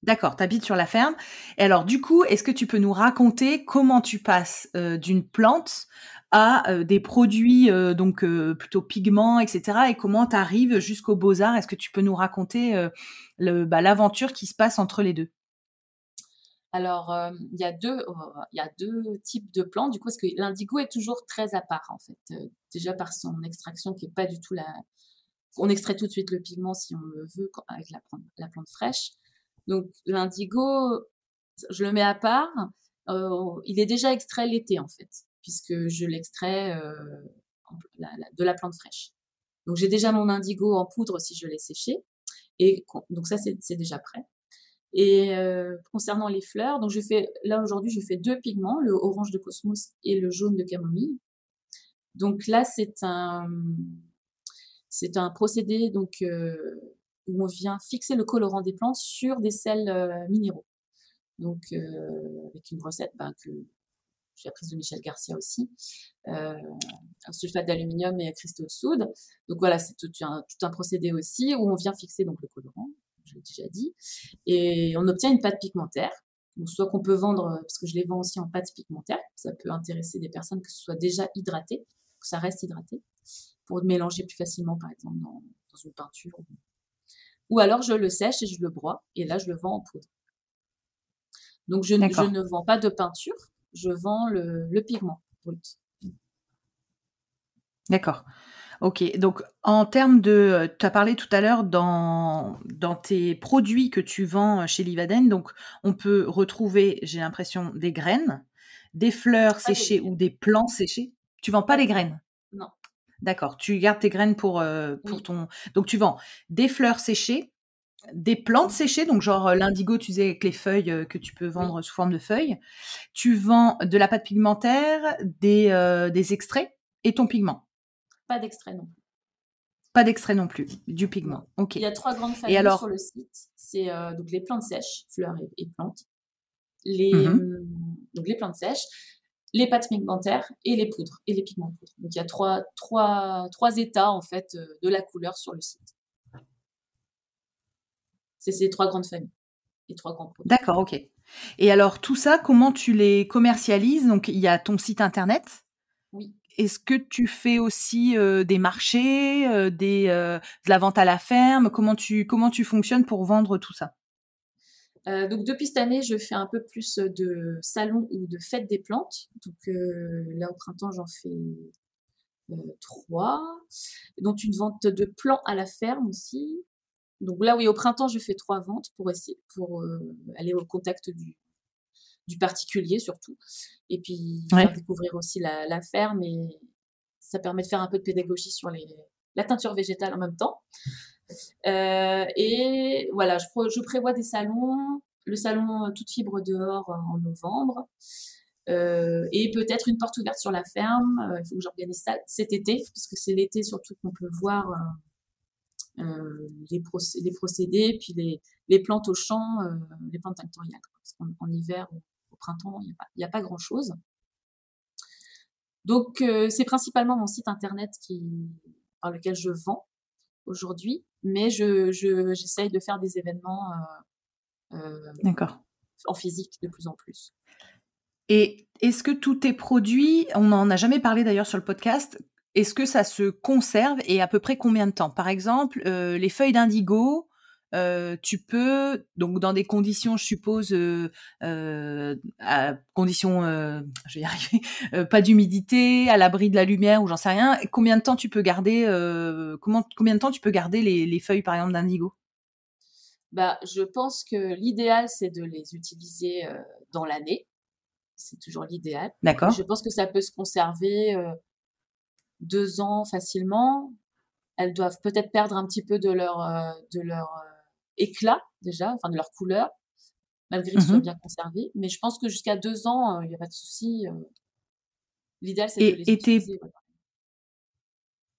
[SPEAKER 1] D'accord, tu habites sur la ferme. Et alors, du coup, est-ce que tu peux nous raconter comment tu passes euh, d'une plante à euh, des produits euh, donc plutôt pigments, etc. Et comment tu arrives jusqu'aux beaux-arts? Est-ce que tu peux nous raconter bah, l'aventure qui se passe entre les deux?
[SPEAKER 2] Alors, il y, a deux, il y a deux types de plantes, du coup, parce que l'indigo est toujours très à part, en fait. déjà par son extraction qui est pas du tout la... On extrait tout de suite le pigment si on le veut avec la la plante fraîche. Donc l'indigo, je le mets à part. Euh, il est déjà extrait l'été en fait, puisque je l'extrais euh, de la plante fraîche. Donc j'ai déjà mon indigo en poudre si je l'ai séché. Et donc ça c'est déjà prêt. Et euh, concernant les fleurs, donc je fais là aujourd'hui je fais deux pigments, le orange de cosmos et le jaune de camomille. Donc là c'est un c'est un procédé donc euh, où on vient fixer le colorant des plantes sur des sels minéraux. Donc, avec une recette ben, que j'ai apprise de Michel Garcia aussi, euh, un sulfate d'aluminium et un cristaux de soude. Donc voilà, c'est tout un, tout un procédé aussi où on vient fixer donc le colorant, je l'ai déjà dit, et on obtient une pâte pigmentaire. Donc soit qu'on peut vendre, parce que je les vends aussi en pâte pigmentaire, ça peut intéresser des personnes que ce soit déjà hydraté, que ça reste hydraté, pour mélanger plus facilement par exemple dans, dans une peinture ou alors je le sèche et je le broie, et là je le vends en poudre. Donc je, ne vends pas de peinture, je vends le, pigment brut.
[SPEAKER 1] D'accord. Ok, donc en termes de, tu as parlé tout à l'heure dans, dans tes produits que tu vends chez Livaden, donc on peut retrouver, j'ai l'impression, des graines, des fleurs séchées ou des plants séchés. Tu vends pas les graines?
[SPEAKER 2] Non.
[SPEAKER 1] D'accord. Tu gardes tes graines pour, euh, pour ton. Donc, tu vends des fleurs séchées, des plantes séchées, donc genre euh, l'indigo, tu disais avec les feuilles euh, que tu peux vendre sous forme de feuilles. Tu vends de la pâte pigmentaire, des, des extraits et ton pigment.
[SPEAKER 2] Pas d'extrait non plus.
[SPEAKER 1] Pas d'extrait non plus, du pigment. Ok.
[SPEAKER 2] Il y a trois grandes familles alors... sur le site. C'est donc les plantes sèches, fleurs et, plantes. Les, mmh donc les plantes sèches les pâtes pigmentaires et les poudres et les pigments. Donc il y a trois, trois, trois états en fait euh, de la couleur sur le site. C'est ces trois grandes familles et trois grands produits.
[SPEAKER 1] D'accord, ok. Et alors tout ça, comment tu les commercialises? Donc il y a ton site internet?
[SPEAKER 2] Oui.
[SPEAKER 1] Est-ce que tu fais aussi euh, des marchés, euh, des, de la vente à la ferme? Comment tu comment tu fonctionnes pour vendre tout ça?
[SPEAKER 2] Euh, donc depuis cette année, je fais un peu plus de salons ou de fêtes des plantes. Donc euh, là au printemps, j'en fais euh, trois, dont une vente de plants à la ferme aussi. Donc là oui, au printemps, je fais trois ventes pour essayer pour aller au contact du du particulier surtout, et puis faire découvrir aussi la, la ferme et ça permet de faire un peu de pédagogie sur les la teinture végétale en même temps. Euh, et voilà, je, je, prévois des salons, le salon euh, toute fibre dehors euh, en novembre. Euh, et peut-être une porte ouverte sur la ferme. il faut que j'organise ça cet été, puisque c'est l'été surtout qu'on peut voir euh, les, les, procédés, puis les, les, plantes au champ, les plantes tinctoriales. Parce qu'en hiver, au, au printemps, il n'y a, pas grand-chose. Donc, c'est principalement mon site internet qui, par lequel je vends. aujourd'hui, mais je, j'essaye de faire des événements
[SPEAKER 1] D'accord.
[SPEAKER 2] en physique de plus en plus.
[SPEAKER 1] Et est-ce que tous tes produits, on n'en a jamais parlé d'ailleurs sur le podcast, est-ce que ça se conserve et à peu près combien de temps? Par exemple, les feuilles d'indigo, euh, tu peux, donc dans des conditions, je suppose, euh, euh, à conditions, je vais y arriver, [laughs] pas d'humidité, à l'abri de la lumière ou j'en sais rien, combien de temps tu peux garder, comment, combien de temps tu peux garder les, feuilles, par exemple, d'indigo?
[SPEAKER 2] Bah, je pense que l'idéal, c'est de les utiliser dans l'année. C'est toujours l'idéal.
[SPEAKER 1] D'accord.
[SPEAKER 2] Je pense que ça peut se conserver deux ans facilement. Elles doivent peut-être perdre un petit peu de leur, de leur éclat déjà, enfin de leur couleur, malgré qu'ils soient mmh bien conservés. Mais je pense que jusqu'à deux ans, il n'y a pas de souci. L'idéal, c'est de les utiliser.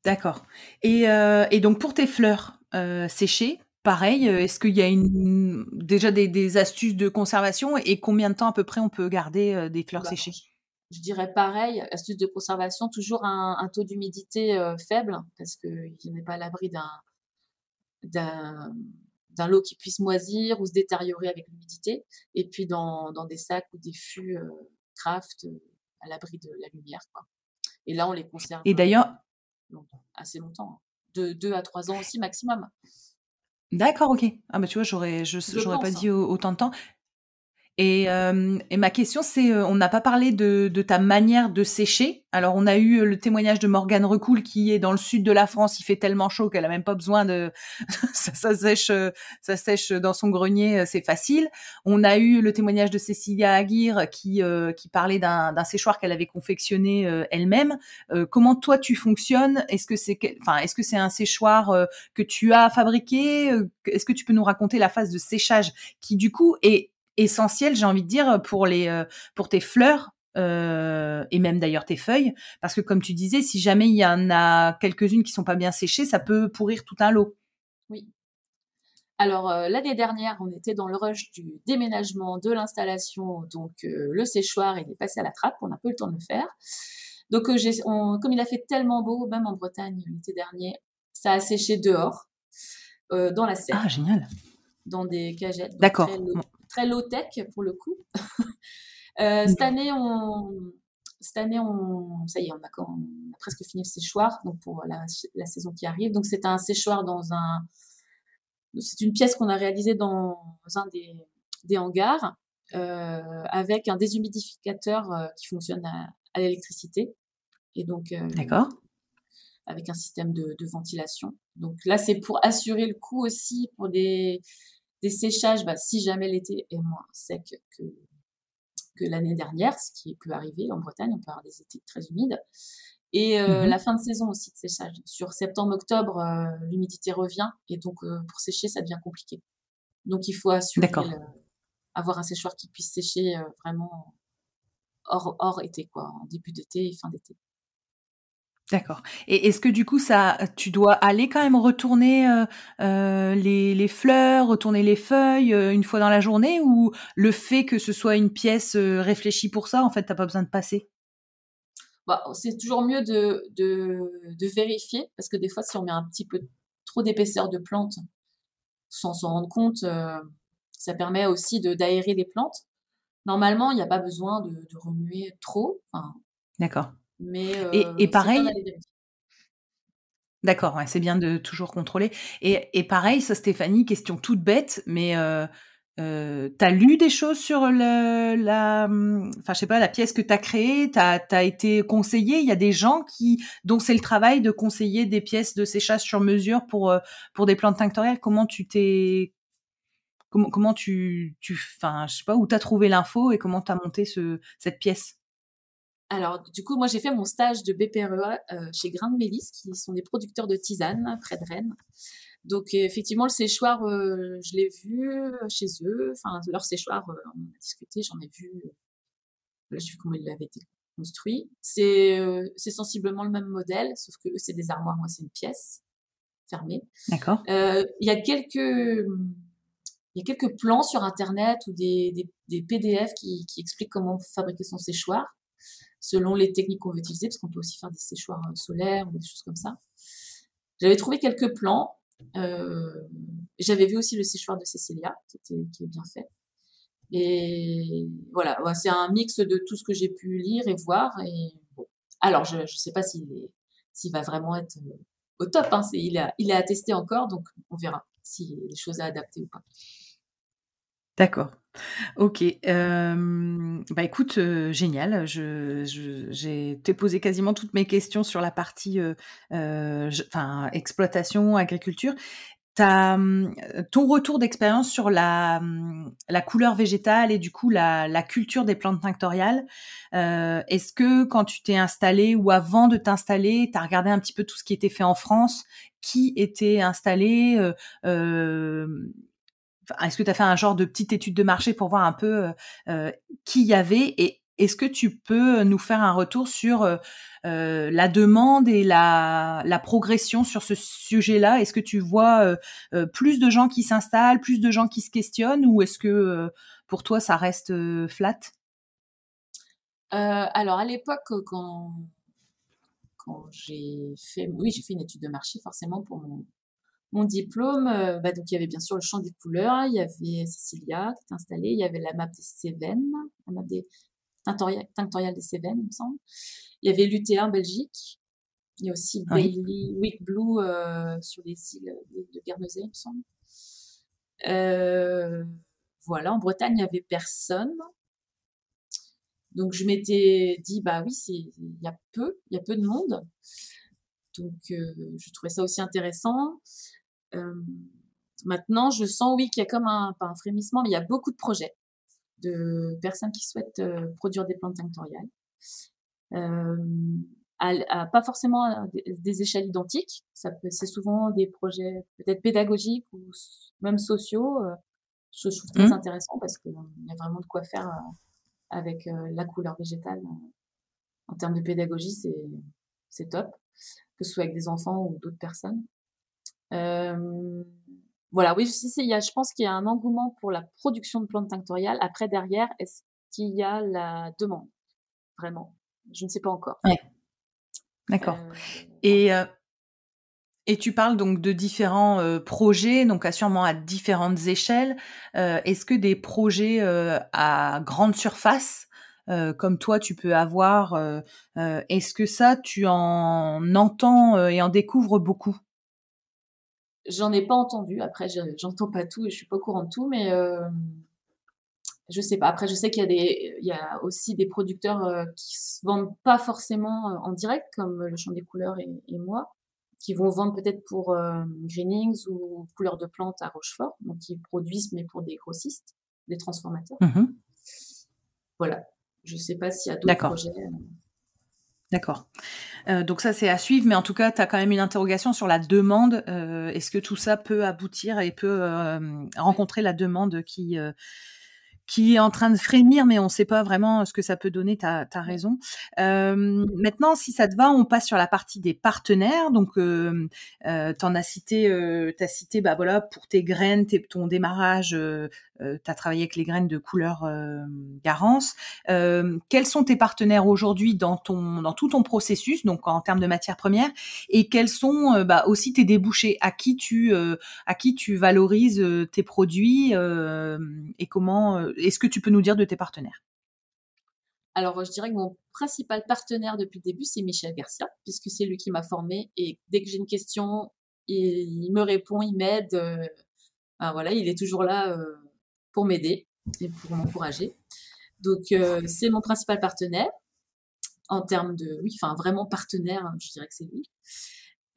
[SPEAKER 1] D'accord. Et, et, donc pour tes fleurs séchées, pareil, est-ce qu'il y a une, déjà des, astuces de conservation et combien de temps à peu près on peut garder des fleurs bah, séchées?
[SPEAKER 2] Je dirais pareil, astuce de conservation, toujours un, taux d'humidité faible, parce qu'il n'est pas à l'abri d'un d'un lot qui puisse moisir ou se détériorer avec l'humidité, et puis dans, dans, des sacs ou des fûts euh, craft euh, à l'abri de la lumière. Quoi. Et là, on les conserve.
[SPEAKER 1] Et d'ailleurs,
[SPEAKER 2] assez longtemps, hein. de deux à trois ans aussi maximum.
[SPEAKER 1] D'accord, ok. Ah bah tu vois, j'aurais, je, j'aurais pas dit hein. autant de temps. Et, et, ma question, c'est, on n'a pas parlé de, de, ta manière de sécher. Alors, on a eu le témoignage de Morgane Recoul qui est dans le sud de la France. Il fait tellement chaud qu'elle a même pas besoin de, [laughs] ça, sèche, ça sèche dans son grenier, c'est facile. On a eu le témoignage de Cécilia Aguirre qui qui parlait d'un séchoir qu'elle avait confectionné elle-même. comment toi tu fonctionnes? Est-ce que c'est, enfin, est-ce que c'est un séchoir que tu as fabriqué? Est-ce que tu peux nous raconter la phase de séchage qui du coup est essentiel, j'ai envie de dire, pour les euh, pour tes fleurs euh, et même d'ailleurs tes feuilles, parce que comme tu disais, si jamais il y en a quelques-unes qui sont pas bien séchées, ça peut pourrir tout un lot.
[SPEAKER 2] Oui. Alors euh, l'année dernière, on était dans le rush du déménagement, de l'installation, donc le séchoir il est passé à la trappe, on a peu le temps de le faire. Donc comme il a fait tellement beau, même en Bretagne l'été dernier, ça a séché dehors, dans la serre.
[SPEAKER 1] Ah génial.
[SPEAKER 2] Dans des cagettes.
[SPEAKER 1] D'accord
[SPEAKER 2] très low-tech pour le coup. [laughs] Euh, cette année, on, cette année, on, ça y est, on a, on a presque fini le séchoir, donc pour la, la saison qui arrive. Donc c'est un séchoir dans un, c'est une pièce qu'on a réalisée dans un des, des hangars euh, avec un déshumidificateur euh, qui fonctionne à, à l'électricité et donc
[SPEAKER 1] d'accord
[SPEAKER 2] avec un système de, de ventilation. Donc là, c'est pour assurer le coup aussi pour des des séchages, bah, si jamais l'été est moins sec que, que l'année dernière, ce qui peut arriver en Bretagne, on peut avoir des étés très humides. Et euh, mmh la fin de saison aussi de séchage. Sur septembre-octobre, euh, l'humidité revient et donc euh, pour sécher, ça devient compliqué. Donc il faut assurer avoir un séchoir qui puisse sécher vraiment hors, hors été, quoi, en début d'été et fin d'été.
[SPEAKER 1] D'accord. Et est-ce que du coup, ça, tu dois aller quand même retourner euh, euh, les, les, fleurs, retourner les feuilles euh, une fois dans la journée, ou le fait que ce soit une pièce réfléchie pour ça, en fait, t'as pas besoin de passer?
[SPEAKER 2] Bah, C'est toujours mieux de, de, de, vérifier, parce que des fois, si on met un petit peu trop d'épaisseur de plantes sans s'en rendre compte, ça permet aussi de d'aérer les plantes. Normalement, il n'y a pas besoin de, de remuer trop.
[SPEAKER 1] D'accord.
[SPEAKER 2] Mais
[SPEAKER 1] et,
[SPEAKER 2] et
[SPEAKER 1] pareil. D'accord, ouais, c'est bien de toujours contrôler. Et, et, pareil, ça, Stéphanie, question toute bête, mais euh, euh, t'as lu des choses sur le, la, mmh, enfin, je sais pas, la pièce que t'as créée, t'as as été conseillé. Il y a des gens qui, dont c'est le travail de conseiller des pièces de séchage sur mesure pour pour des plantes tinctoriales. Comment tu t'es, comment comment tu, tu, enfin, je sais pas où t'as trouvé l'info et comment t'as monté ce cette pièce?
[SPEAKER 2] Alors, du coup, moi, j'ai fait mon stage de BPRE euh, chez Grain de Mélis, qui sont des producteurs de tisane près de Rennes. Donc, effectivement, le séchoir, euh, je l'ai vu chez eux. Enfin, leur séchoir, euh, on a discuté, j'en ai vu. Là, j'ai vu comment il avait été construit. C'est sensiblement le même modèle, sauf que eux, c'est des armoires, moi, c'est une pièce fermée.
[SPEAKER 1] D'accord.
[SPEAKER 2] Il y a quelques il y a quelques plans sur Internet ou des, des, des PDF qui, qui, expliquent comment fabriquer son séchoir selon les techniques qu'on veut utiliser, parce qu'on peut aussi faire des séchoirs euh, solaires ou des choses comme ça. J'avais trouvé quelques plans. J'avais vu aussi le séchoir de Cécilia, qui, était, est bien fait. Et voilà, c'est un mix de tout ce que j'ai pu lire et voir. Et. Alors, je ne sais pas s'il va vraiment être au top. Hein. il, est à tester encore, donc on verra a des choses à adapter ou pas.
[SPEAKER 1] D'accord. Ok. bah écoute, génial. Je, j'ai t'ai posé quasiment toutes mes questions sur la partie, enfin exploitation, agriculture. T'as, ton retour d'expérience sur la, la couleur végétale et du coup la, la culture des plantes tinctoriales. est-ce que quand tu t'es installé ou avant de t'installer, tu as regardé un petit peu tout ce qui était fait en France, qui était installé est-ce que tu as fait un genre de petite étude de marché pour voir un peu euh, qui y avait et est-ce que tu peux nous faire un retour sur la demande et la, la, progression sur ce sujet-là? Est-ce que tu vois plus de gens qui s'installent, plus de gens qui se questionnent ou est-ce que pour toi ça reste flat?
[SPEAKER 2] Alors à l'époque quand, quand j'ai fait, oui j'ai fait une étude de marché forcément pour mon, mon diplôme, euh, bah, donc il y avait bien sûr le champ des couleurs, il y avait Cecilia qui était installée, il y avait la map des Cévennes, la map des tinctoriales des Cévennes, il me semble. Il y avait l'UTA en Belgique. Il y a aussi ah Bailey Wick Blue euh, sur les îles de Guernesey, il me semble. Euh, voilà, en Bretagne, il n'y avait personne. Donc je m'étais dit, bah oui, il y a peu, il y a peu de monde. Donc je trouvais ça aussi intéressant. Euh, maintenant, je sens, oui, qu'il y a comme un, pas un frémissement, mais il y a beaucoup de projets de personnes qui souhaitent euh, produire des plantes tinctoriales. Euh, à, pas forcément des, échelles identiques. Ça c'est souvent des projets peut-être pédagogiques ou même sociaux. je trouve très mmh. intéressant parce qu'il y a vraiment de quoi faire avec la couleur végétale. En termes de pédagogie, c'est, c'est top, que ce soit avec des enfants ou d'autres personnes. Euh, voilà, oui, je, il y a, je pense qu'il y a un engouement pour la production de plantes tinctoriales. Après, derrière, est-ce qu'il y a la demande? Vraiment, je ne sais pas encore.
[SPEAKER 1] Ouais. D'accord. Euh, et, euh, et tu parles donc de différents projets, donc sûrement à différentes échelles. Est-ce que des projets à grande surface, comme toi tu peux avoir, est-ce que ça tu en entends et en découvres beaucoup?
[SPEAKER 2] J'en ai pas entendu. Après, j'entends pas tout et je suis pas au courant de tout, mais euh, je sais pas. Après, je sais qu'il y a des, il y a aussi des producteurs euh, qui se vendent pas forcément euh, en direct, comme le Champ des Couleurs et, moi, qui vont vendre peut-être pour euh, Greenings ou Couleurs de Plantes à Rochefort, donc qui produisent mais pour des grossistes, des transformateurs. Mmh voilà. Je sais pas s'il y a d'autres projets.
[SPEAKER 1] D'accord. Euh, donc ça, c'est à suivre, mais en tout cas, tu as quand même une interrogation sur la demande. Euh, est-ce que tout ça peut aboutir et peut euh, rencontrer la demande qui, qui est en train de frémir, mais on ne sait pas vraiment ce que ça peut donner. Tu as, raison. Maintenant, si ça te va, on passe sur la partie des partenaires. Donc, tu en as cité, as cité, bah voilà, pour tes graines, tes, ton démarrage, euh, tu as travaillé avec les graines de couleur Garance. quels sont tes partenaires aujourd'hui dans ton, dans tout ton processus, donc en termes de matières premières, et quels sont bah, aussi tes débouchés? À qui tu, à qui tu valorises tes produits et comment est-ce que tu peux nous dire de tes partenaires?
[SPEAKER 2] Alors, je dirais que mon principal partenaire depuis le début, c'est Michel Garcia, puisque c'est lui qui m'a formé. Et dès que j'ai une question, il, me répond, il m'aide. Euh, voilà, il est toujours là euh, pour m'aider et pour m'encourager. Donc, euh, c'est mon principal partenaire en termes de, oui, enfin vraiment partenaire, je dirais que c'est lui.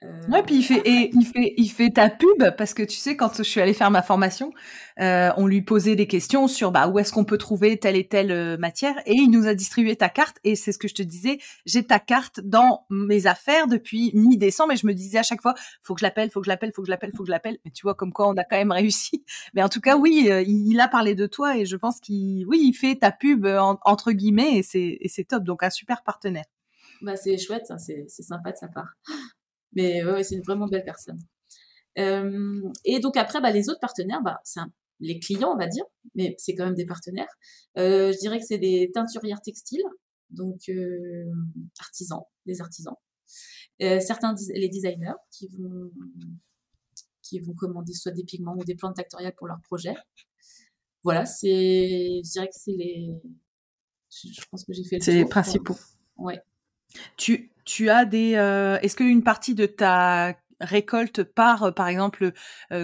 [SPEAKER 1] Euh, ouais, puis il fait et il fait il fait ta pub parce que tu sais quand je suis allée faire ma formation, euh, on lui posait des questions sur bah où est-ce qu'on peut trouver telle et telle euh, matière et il nous a distribué ta carte et c'est ce que je te disais, j'ai ta carte dans mes affaires depuis mi-décembre et je me disais à chaque fois faut que je l'appelle, faut que je l'appelle, faut que je l'appelle, faut que je l'appelle. Mais tu vois comme quoi on a quand même [laughs] réussi. Mais en tout cas oui, il, a parlé de toi et je pense qu'il oui il fait ta pub entre guillemets et c'est top donc un super partenaire.
[SPEAKER 2] Bah c'est chouette, c'est sympa de sa part. Mais ouais, c'est une vraiment belle personne. Euh, et donc après, bah, les autres partenaires, bah, c'est les clients, on va dire, mais c'est quand même des partenaires. Euh, je dirais que c'est des teinturières textiles, donc euh, artisans, des artisans. certains, les designers qui vont, qui vont commander soit des pigments ou des plantes actoriales pour leur projet. Voilà, c'est, je dirais que c'est les, je, pense que j'ai fait le
[SPEAKER 1] C'est les principaux.
[SPEAKER 2] Ouais.
[SPEAKER 1] Tu, tu as des, est-ce qu'une partie de ta récolte par, par exemple,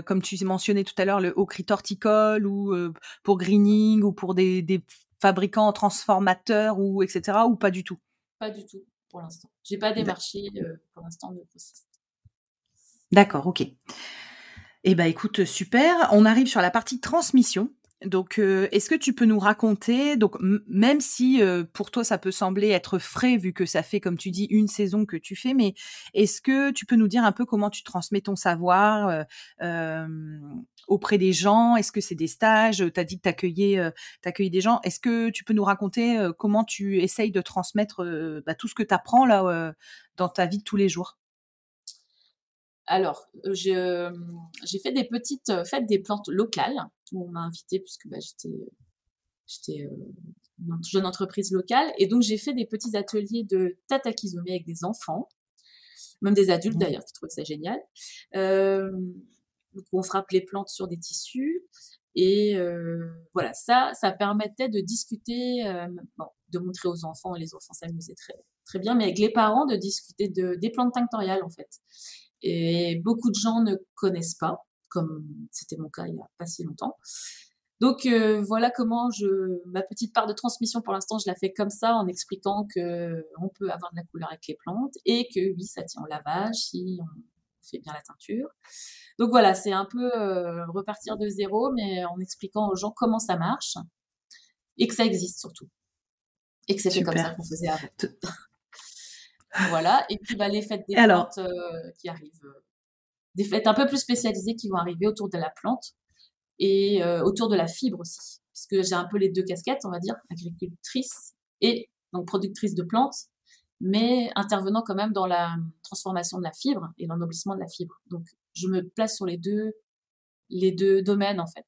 [SPEAKER 1] comme tu mentionnais tout à l'heure, le haut crit horticole ou pour greening ou pour des, des fabricants transformateurs ou etc. ou pas du tout?
[SPEAKER 2] Pas du tout pour l'instant. J'ai pas démarché euh, pour l'instant de.
[SPEAKER 1] D'accord, ok. Eh ben écoute, super. On arrive sur la partie transmission. Donc, euh, est-ce que tu peux nous raconter, donc même si euh, pour toi ça peut sembler être frais vu que ça fait, comme tu dis, une saison que tu fais, mais est-ce que tu peux nous dire un peu comment tu transmets ton savoir euh, auprès des gens? Est-ce que c'est des stages? Tu as dit que tu accueillais, des gens. Est-ce que tu peux nous raconter comment tu essayes de transmettre bah, tout ce que tu apprends là dans ta vie de tous les jours?
[SPEAKER 2] Alors, j'ai fait des petites fêtes des plantes locales où on m'a invité puisque bah, j'étais j'étais une jeune entreprise locale et donc j'ai fait des petits ateliers de tatakizomé avec des enfants, même des adultes mmh. d'ailleurs qui trouvent ça génial. donc on frappe les plantes sur des tissus et voilà ça ça permettait de discuter, de montrer aux enfants, les enfants s'amusaient très très bien, mais avec les parents de discuter de, des plantes tinctoriales en fait et beaucoup de gens ne connaissent pas, comme c'était mon cas il n'y a pas si longtemps. Donc euh, voilà comment je ma petite part de transmission pour l'instant je la fais comme ça en expliquant que on peut avoir de la couleur avec les plantes et que oui ça tient au lavage si on fait bien la teinture. Donc voilà c'est un peu euh, repartir de zéro mais en expliquant aux gens comment ça marche et que ça existe surtout et que c'est comme ça qu'on faisait avant. [laughs] Voilà. Et puis, bah, les fêtes des plantes euh, qui arrivent. Des fêtes un peu plus spécialisées qui vont arriver autour de la plante et euh, autour de la fibre aussi. Puisque j'ai un peu les deux casquettes, on va dire, agricultrice et donc productrice de plantes, mais intervenant quand même dans la transformation de la fibre et l'ennoblissement de la fibre. Donc, je me place sur les deux, les deux domaines, en fait.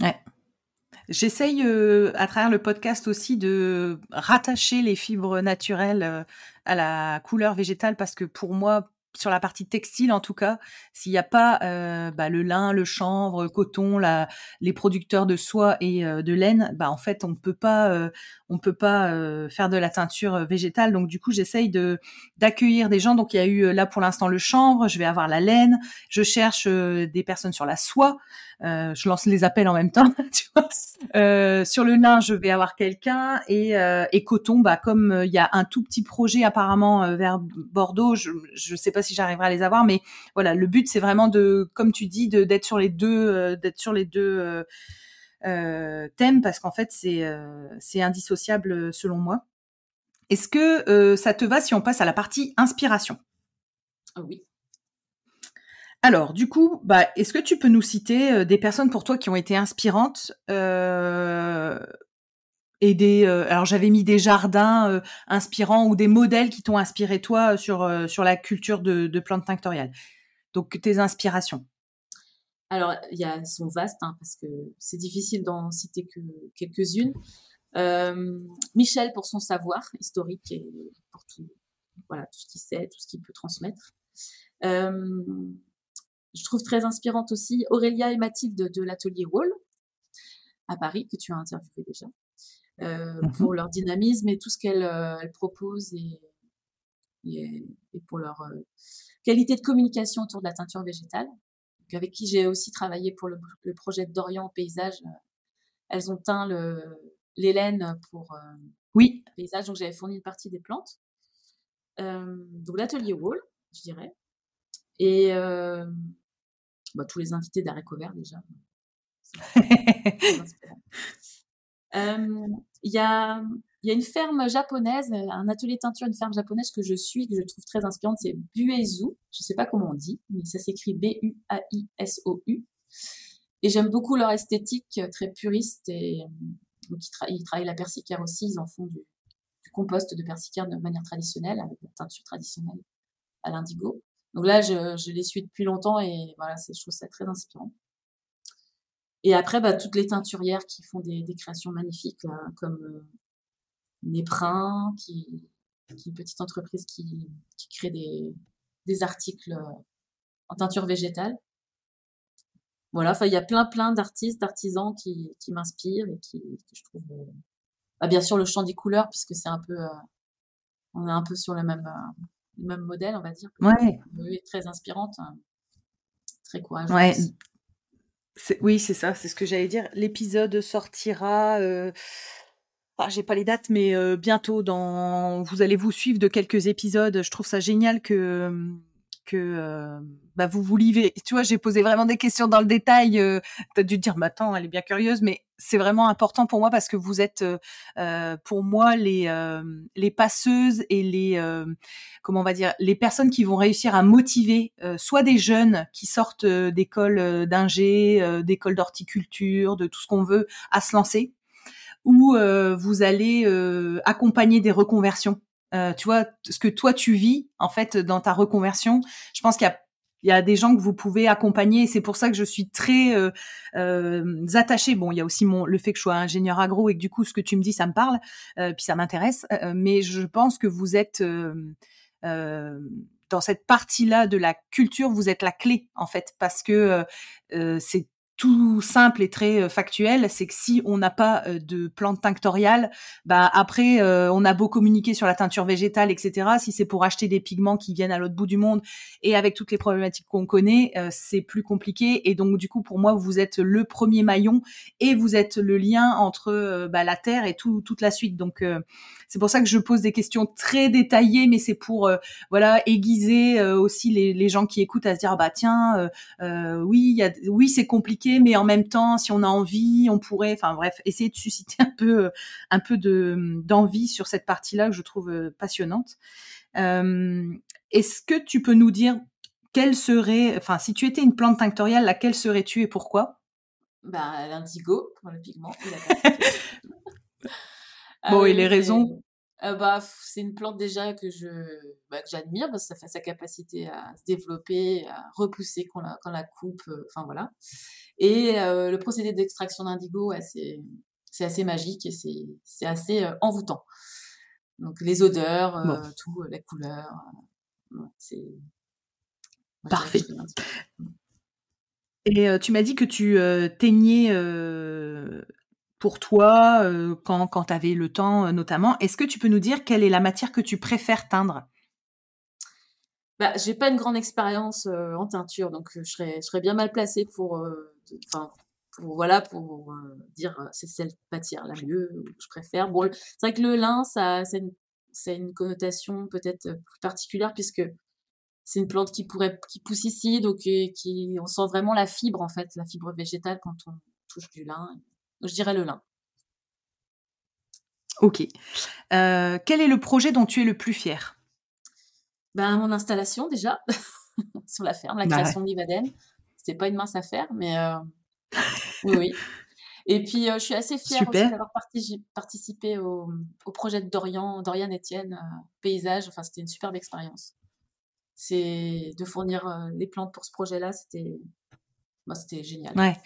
[SPEAKER 1] Ouais. J'essaye euh, à travers le podcast aussi de rattacher les fibres naturelles euh, à la couleur végétale parce que pour moi, sur la partie textile en tout cas, s'il n'y a pas euh, bah, le lin, le chanvre, le coton, la, les producteurs de soie et euh, de laine, bah en fait on peut pas, euh, on peut pas euh, faire de la teinture végétale. Donc du coup j'essaye de d'accueillir des gens. Donc il y a eu là pour l'instant le chanvre, je vais avoir la laine, je cherche des personnes sur la soie. Je lance les appels en même temps. [laughs] Tu vois sur le lin, je vais avoir quelqu'un et, et coton, bah comme il y a un tout petit projet apparemment vers Bordeaux, je je sais pas si j'arriverai à les avoir, mais voilà, le but c'est vraiment de, comme tu dis, d'être sur les deux, euh, d'être sur les deux euh, euh, thèmes parce qu'en fait c'est c'est indissociable selon moi. Est-ce que ça te va si on passe à la partie inspiration?
[SPEAKER 2] Oui.
[SPEAKER 1] Alors, du coup, bah, est-ce que tu peux nous citer des personnes pour toi qui ont été inspirantes et des euh, alors j'avais mis des jardins euh, inspirants ou des modèles qui t'ont inspiré toi sur euh, sur la culture de, de plantes tinctoriales. Donc tes inspirations.
[SPEAKER 2] Alors il y a sont vastes hein, parce que c'est difficile d'en citer que quelques-unes. Michel pour son savoir historique et pour tout voilà tout ce qu'il sait, tout ce qu'il peut transmettre. Je trouve très inspirante aussi Aurélia et Mathilde de l'atelier Wall à Paris que tu as interviewé déjà. Euh, mmh pour leur dynamisme et tout ce qu'elles euh, proposent et, et, pour leur euh, qualité de communication autour de la teinture végétale. Donc avec qui j'ai aussi travaillé pour le, le projet d'Orient Paysage. Elles ont teint l'hélène pour
[SPEAKER 1] oui.
[SPEAKER 2] paysage, donc j'avais fourni une partie des plantes. donc l'atelier Wall, je dirais. Et bah, tous les invités d'Arrêt Vert déjà. [laughs] Il y a, y a une ferme japonaise, un atelier teinture, une ferme japonaise que je suis, que je trouve très inspirante, c'est Buezu. Je sais pas comment on dit, mais ça s'écrit B-U-A-I-S-O-U. Et j'aime beaucoup leur esthétique très puriste et donc ils, travaillent la persicaire aussi, ils en font du, du, compost de persicaire de manière traditionnelle, avec la teinture traditionnelle à l'indigo. Donc là, je, je les suis depuis longtemps et voilà, je trouve ça très inspirant. Et après, bah, toutes les teinturières qui font des, des créations magnifiques, comme euh, Néprin, qui, qui est une petite entreprise qui, qui crée des, des articles en teinture végétale. Voilà, enfin, il y a plein, plein d'artistes, d'artisans qui, qui m'inspirent et qui, que je trouve. Bah, bien sûr, le chant des couleurs, puisque c'est un peu. on est un peu sur le même, le même modèle, on va dire.
[SPEAKER 1] Ouais.
[SPEAKER 2] Oui, très inspirante, hein. très courageuse.
[SPEAKER 1] Ouais. Oui, c'est ça, c'est ce que j'allais dire. L'épisode sortira. Euh... Ah, j'ai pas les dates, mais euh, bientôt. Dans, vous allez vous suivre de quelques épisodes. Je trouve ça génial que que euh, bah, vous vous livrez. Tu vois, j'ai posé vraiment des questions dans le détail. Euh, tu as dû te dire, bah, attends, elle est bien curieuse, mais c'est vraiment important pour moi parce que vous êtes, euh, pour moi, les, les passeuses et les, comment on va dire, les personnes qui vont réussir à motiver soit des jeunes qui sortent d'école d'ingé, d'école d'horticulture, de tout ce qu'on veut, à se lancer, ou vous allez accompagner des reconversions euh, tu vois, ce que toi tu vis en fait dans ta reconversion. Je pense qu'il y a il y a des gens que vous pouvez accompagner et c'est pour ça que je suis très euh, euh, attachée. Bon, il y a aussi mon le fait que je sois ingénieur agro et que du coup ce que tu me dis ça me parle euh, puis ça m'intéresse. Euh, mais je pense que vous êtes dans cette partie-là de la culture, vous êtes la clé en fait parce que c'est tout simple et très euh, factuel, c'est que si on n'a pas euh, de plante tinctoriale, bah après euh, on a beau communiquer sur la teinture végétale, etc. Si c'est pour acheter des pigments qui viennent à l'autre bout du monde et avec toutes les problématiques qu'on connaît, c'est plus compliqué. Et donc du coup pour moi vous êtes le premier maillon et vous êtes le lien entre bah, la terre et tout, toute la suite. Donc c'est pour ça que je pose des questions très détaillées, mais c'est pour voilà aiguiser aussi les, les, gens qui écoutent à se dire ah bah tiens oui y a, oui c'est compliqué mais en même temps, si on a envie, on pourrait, enfin bref, essayer de susciter [laughs] un peu, euh, un peu de d'envie sur cette partie-là que je trouve euh, passionnante. Euh, est-ce que tu peux nous dire quelle serait, enfin, si tu étais une plante tinctoriale, laquelle serais-tu et pourquoi?
[SPEAKER 2] Bah, l'indigo pour le pigment. [laughs]
[SPEAKER 1] bon, et les raisons?
[SPEAKER 2] Bah, c'est une plante déjà que je bah, que j'admire parce que ça fait sa capacité à se développer, à repousser quand la, quand la coupe, enfin voilà. Et le procédé d'extraction d'indigo, c'est c'est assez magique et c'est c'est assez envoûtant. Donc les odeurs, tout, la couleur, c'est
[SPEAKER 1] parfait. Et tu m'as dit que tu teignais pour toi, euh, quand, quand tu avais le temps euh, notamment. Est-ce que tu peux nous dire quelle est la matière que tu préfères teindre?
[SPEAKER 2] Bah, J'ai pas une grande expérience euh, en teinture, donc je serais, je serais bien mal placée pour, enfin, pour, voilà, pour dire c'est cette matière la mieux que je préfère. Bon, c'est vrai que le lin, ça, c'est une, une, connotation peut-être plus particulière puisque c'est une plante qui pourrait, qui pousse ici, donc qui, on sent vraiment la fibre en fait, la fibre végétale quand on touche du lin. Je dirais le lin.
[SPEAKER 1] Ok. Euh, quel est le projet dont tu es le plus fier?
[SPEAKER 2] Ben, Mon installation déjà, [laughs] sur la ferme, la bah création de l'Ivaden. C'était pas une mince affaire, mais euh, oui, oui. [laughs] Et puis, euh, je suis assez fière aussi d'avoir participé au, projet de Dorian, Dorian Etienne, Paysage. Enfin, c'était une superbe expérience. C'est de fournir les plantes pour ce projet-là, c'était bah, c'était génial.
[SPEAKER 1] Ouais.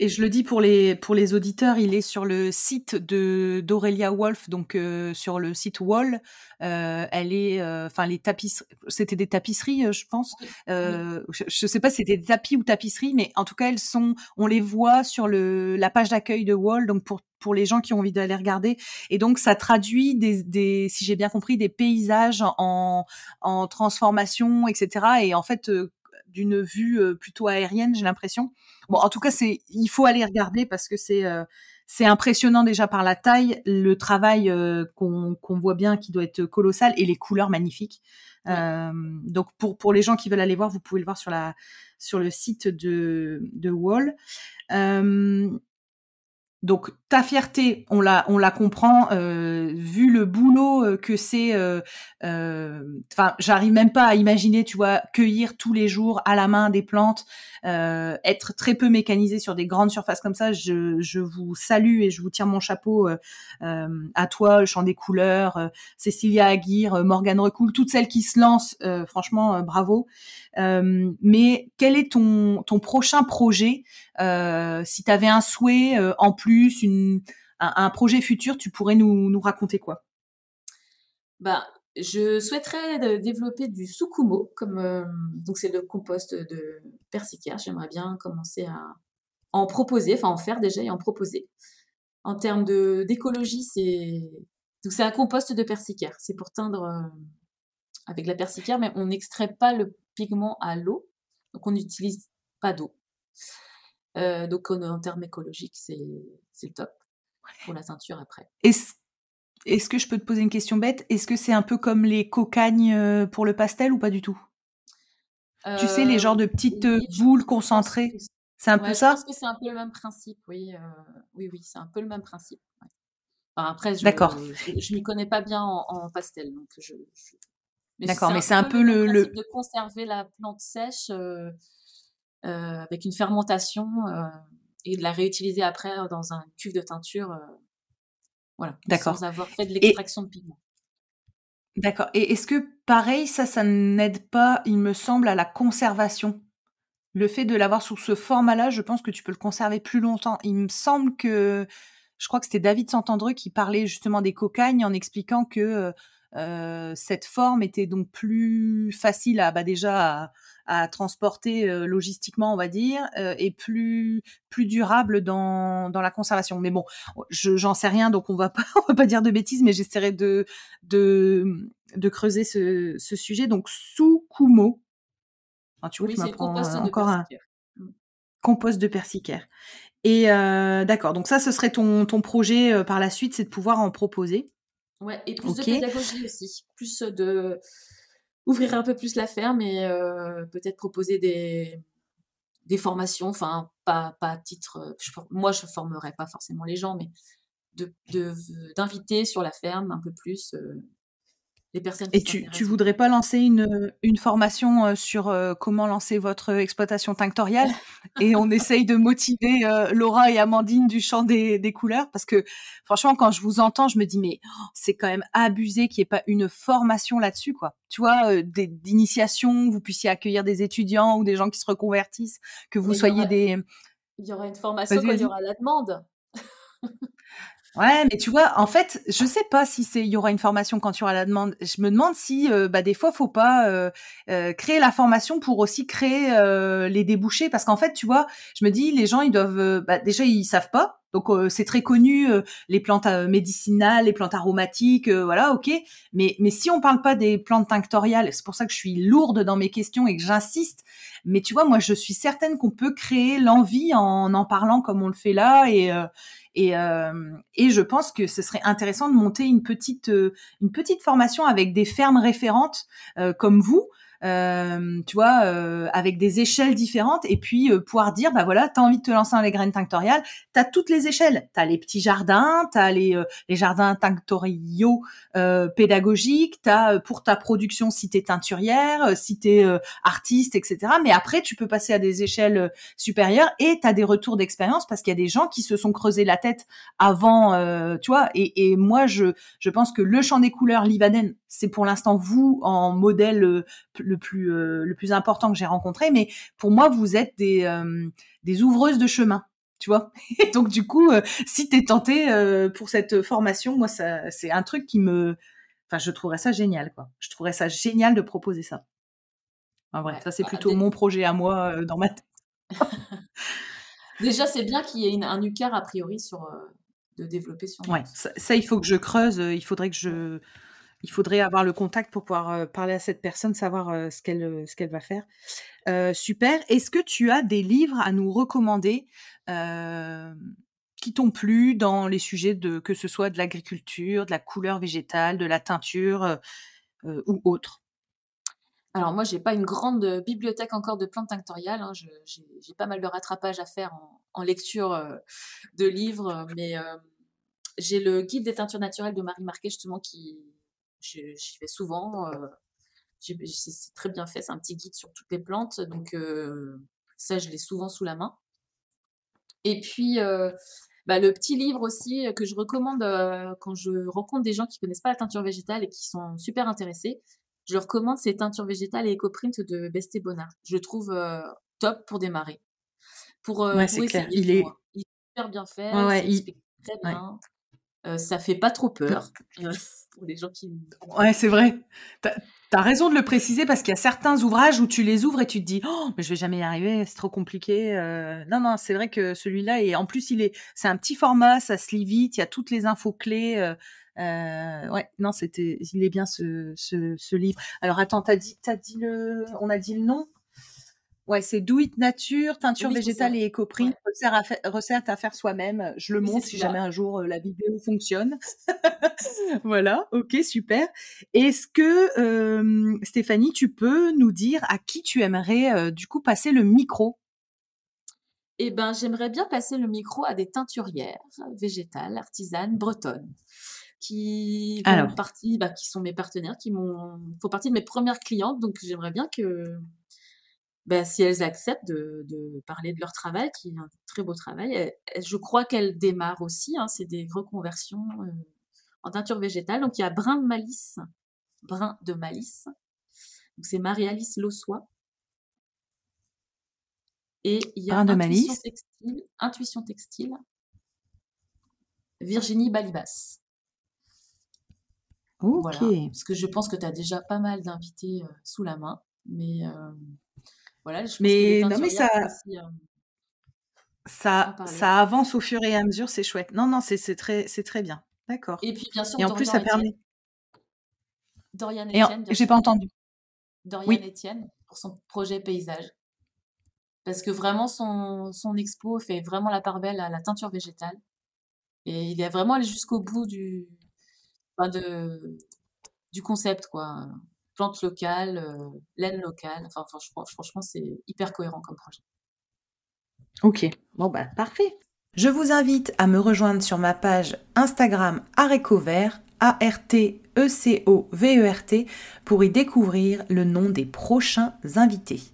[SPEAKER 1] Et je le dis pour les pour les auditeurs, il est sur le site de d'Aurélia Wolf, donc euh, sur le site Wall. Euh, elle est, euh, enfin les tapisseries, c'était des tapisseries, je pense. Je, je, sais pas si c'était des tapis ou tapisseries, mais en tout cas elles sont, on les voit sur le la page d'accueil de Wall, donc pour pour les gens qui ont envie d'aller regarder. Et donc ça traduit des, des si j'ai bien compris, des paysages en en transformation, etc. Et en fait d'une vue plutôt aérienne, j'ai l'impression. Bon, en tout cas, c'est il faut aller regarder parce que c'est c'est impressionnant déjà par la taille, le travail qu'on voit bien qui doit être colossal et les couleurs magnifiques. donc pour pour les gens qui veulent aller voir, vous pouvez le voir sur la sur le site de de Wall. Donc ta fierté, on la, comprend, euh, vu le boulot euh, que c'est. Euh, enfin, j'arrive même pas à imaginer, tu vois, cueillir tous les jours à la main des plantes, être très peu mécanisé sur des grandes surfaces comme ça. Je, je vous salue et je vous tire mon chapeau à toi, le champ des couleurs, Cécilia Aguirre, Morgane Recoul, toutes celles qui se lancent. franchement, bravo. mais quel est ton, ton prochain projet Si tu avais un souhait en plus, un, projet futur, tu pourrais nous, raconter quoi?
[SPEAKER 2] Bah, je souhaiterais développer du sukumo, comme donc c'est le compost de persicaire. J'aimerais bien commencer à en proposer, enfin en faire déjà et en proposer. En termes d'écologie, c'est donc c'est un compost de persicaire. C'est pour teindre avec la persicaire, mais on n'extrait pas le pigment à l'eau, donc on n'utilise pas d'eau. Euh, donc en, termes écologiques, c'est le top pour la teinture après.
[SPEAKER 1] Est-ce que je peux te poser une question bête? Est-ce que c'est un peu comme les cocagnes euh, pour le pastel ou pas du tout? Tu sais, les genres de petites euh, boules concentrées C'est un peu ça
[SPEAKER 2] Je pense que c'est un peu le même principe, oui. oui, oui, c'est un peu le même principe. après, je ne m'y connais pas bien en, pastel, donc je,
[SPEAKER 1] D'accord, mais c'est un peu le, le,
[SPEAKER 2] de conserver la plante sèche euh, euh, avec une fermentation euh, et de la réutiliser après dans un cuve de teinture. voilà. D'accord. Sans avoir fait de l'extraction de pigments.
[SPEAKER 1] D'accord. Et est-ce que pareil, ça, ça n'aide pas, il me semble, à la conservation? Le fait de l'avoir sous ce format-là, je pense que tu peux le conserver plus longtemps. Il me semble que, je crois que c'était David Santandreux qui parlait justement des cocagnes en expliquant que euh, cette forme était donc plus facile à bah déjà à, transporter euh, logistiquement, on va dire, euh, et plus plus durable dans, dans la conservation. Mais bon, je j'en sais rien, donc on va pas [laughs] on va pas dire de bêtises, mais j'essaierai de de de creuser ce, ce sujet. Donc sous Kumo,
[SPEAKER 2] tu vois, tu m'apprends encore un
[SPEAKER 1] mmh. compost de persicaire. Et d'accord, donc ça, ce serait ton, ton projet par la suite, c'est de pouvoir en proposer.
[SPEAKER 2] Ouais, et plus de pédagogie aussi. Plus de. Ouvrir un peu plus la ferme et peut-être proposer des, des formations, enfin, pas, pas à titre. moi, je formerai pas forcément les gens, mais d'inviter sur la ferme un peu plus personnes.
[SPEAKER 1] Et tu, tu voudrais pas lancer une, une formation euh, sur euh, comment lancer votre exploitation tinctoriale [laughs] et on essaye de motiver euh, Laura et Amandine du champ des, des, couleurs? Parce que franchement quand je vous entends je me dis mais oh, c'est quand même abusé qu'il n'y ait pas une formation là-dessus quoi. Tu vois d'initiation, vous puissiez accueillir des étudiants ou des gens qui se reconvertissent, que vous soyez des
[SPEAKER 2] il y aura une formation quand il y aura la demande. [laughs]
[SPEAKER 1] Ouais, mais tu vois, en fait, je sais pas si c'est il y aura une formation quand il y aura la demande. Je me demande si euh, bah des fois faut pas euh, euh, créer la formation pour aussi créer les débouchés parce qu'en fait, tu vois, je me dis les gens ils doivent bah, déjà ils savent pas. Donc c'est très connu les plantes médicinales, les plantes aromatiques, voilà, OK. Mais mais si on parle pas des plantes tinctoriales, c'est pour ça que je suis lourde dans mes questions et que j'insiste. Mais tu vois, moi je suis certaine qu'on peut créer l'envie en en parlant comme on le fait là et et, euh, et je pense que ce serait intéressant de monter une petite, euh, une petite formation avec des fermes référentes euh, comme vous, euh, tu vois, euh, avec des échelles différentes, et puis euh, pouvoir dire, bah voilà, t'as envie de te lancer dans les graines tinctoriales, t'as toutes les échelles, t'as les petits jardins, t'as les les jardins tinctoriaux pédagogiques, t'as pour ta production si t'es teinturière, si t'es artiste, etc. Mais après, tu peux passer à des échelles supérieures et t'as des retours d'expérience parce qu'il y a des gens qui se sont creusés la tête avant, tu vois. Et, et moi, je je pense que le champ des couleurs Livaden, c'est pour l'instant vous en modèle le plus euh, le plus important que j'ai rencontré. Mais pour moi, vous êtes des euh, des ouvreuses de chemin tu vois. [laughs] Et donc du coup, euh, si tu es tenté pour cette formation, moi ça c'est un truc qui me enfin je trouverais ça génial quoi. Je trouverais ça génial de proposer ça. En vrai, ça c'est bah, plutôt mon projet à moi dans ma tête. [laughs]
[SPEAKER 2] Déjà, c'est bien qu'il y ait un UCAR a priori sur de développer sur.
[SPEAKER 1] Ouais, ça, ça, il faut que je creuse, il faudrait que je il faudrait avoir le contact pour pouvoir euh, parler à cette personne, savoir euh, ce qu'elle euh, ce qu'elle va faire. super. Est-ce que tu as des livres à nous recommander qui t'ont plu dans les sujets de que ce soit de l'agriculture, de la couleur végétale, de la teinture ou autre?
[SPEAKER 2] Alors moi, j'ai pas une grande bibliothèque encore de plantes tinctoriales. Hein. J'ai pas mal de rattrapage à faire en, lecture de livres, mais j'ai le guide des teintures naturelles de Marie Marquet justement qui, j'y vais souvent. Euh, c'est très bien fait, c'est un petit guide sur toutes les plantes, donc euh, ça, je l'ai souvent sous la main. Et puis, euh, bah, le petit livre aussi que je recommande quand je rencontre des gens qui connaissent pas la teinture végétale et qui sont super intéressés, je recommande ces teintures végétales et éco-print de Besté Bonnard. Je trouve top pour démarrer.
[SPEAKER 1] Pour, ouais, c'est clair. Il est...
[SPEAKER 2] il est super bien fait, il... explique très bien. Ça fait pas trop peur [laughs] pour les gens qui.
[SPEAKER 1] Ouais, c'est vrai. T'as as raison de le préciser parce qu'il y a certains ouvrages où tu les ouvres et tu te dis oh mais je vais jamais y arriver, c'est trop compliqué. non non, c'est vrai que celui-là et en plus il est c'est un petit format, ça se lit vite, il y a toutes les infos clés. Euh, ouais, non, c'était, il est bien ce, ce, ce livre. Alors attends, t'as dit, t'as dit le, on a dit le nom? Ouais, c'est Do It Nature, teinture végétale et éco-prix, ouais. recette, à faire soi-même. Je le montre si jamais un jour euh, la vidéo fonctionne. [laughs] [laughs] voilà, ok, super. Est-ce que euh, Stéphanie, tu peux nous dire à qui tu aimerais euh, du coup passer le micro?
[SPEAKER 2] Eh ben, j'aimerais bien passer le micro à des teinturières végétales, artisanes, bretonnes qui font partie, bah, qui sont mes partenaires, qui m'ont, font partie de mes premières clientes. Donc j'aimerais bien que, bah, si elles acceptent de, de, parler de leur travail, qui est un très beau travail. je crois qu'elles démarrent aussi. Hein, c'est des reconversions euh, en teinture végétale. Donc il y a Brin de Malice, Brin de Malice. Donc c'est Marie-Alice Lossois. Et il y a Intuition Textile, Intuition Textile, Virginie Balibas. Voilà. Parce que je pense que tu as déjà pas mal d'invités euh, sous la main. Mais euh, voilà, je
[SPEAKER 1] mais, non, mais ça, euh, ça, ça avance au fur et à mesure, c'est chouette. Non, non, c'est très, très bien. D'accord.
[SPEAKER 2] Et puis, bien sûr,
[SPEAKER 1] et en plus, ça permet.
[SPEAKER 2] Dorian Etienne.
[SPEAKER 1] J'ai pas entendu.
[SPEAKER 2] Dorian oui. Etienne pour son projet paysage. Parce que vraiment, son, son expo fait vraiment la part belle à la teinture végétale. Et il est vraiment allé jusqu'au bout du, de, du concept, quoi. Plante locale, euh, laine locale. Enfin, franchement, franchement c'est hyper cohérent comme projet.
[SPEAKER 1] Ok, bon bah parfait. Je vous invite à me rejoindre sur ma page Instagram Arécovert, A-R-T-E-C-O-V-E-R-T, pour y découvrir le nom des prochains invités.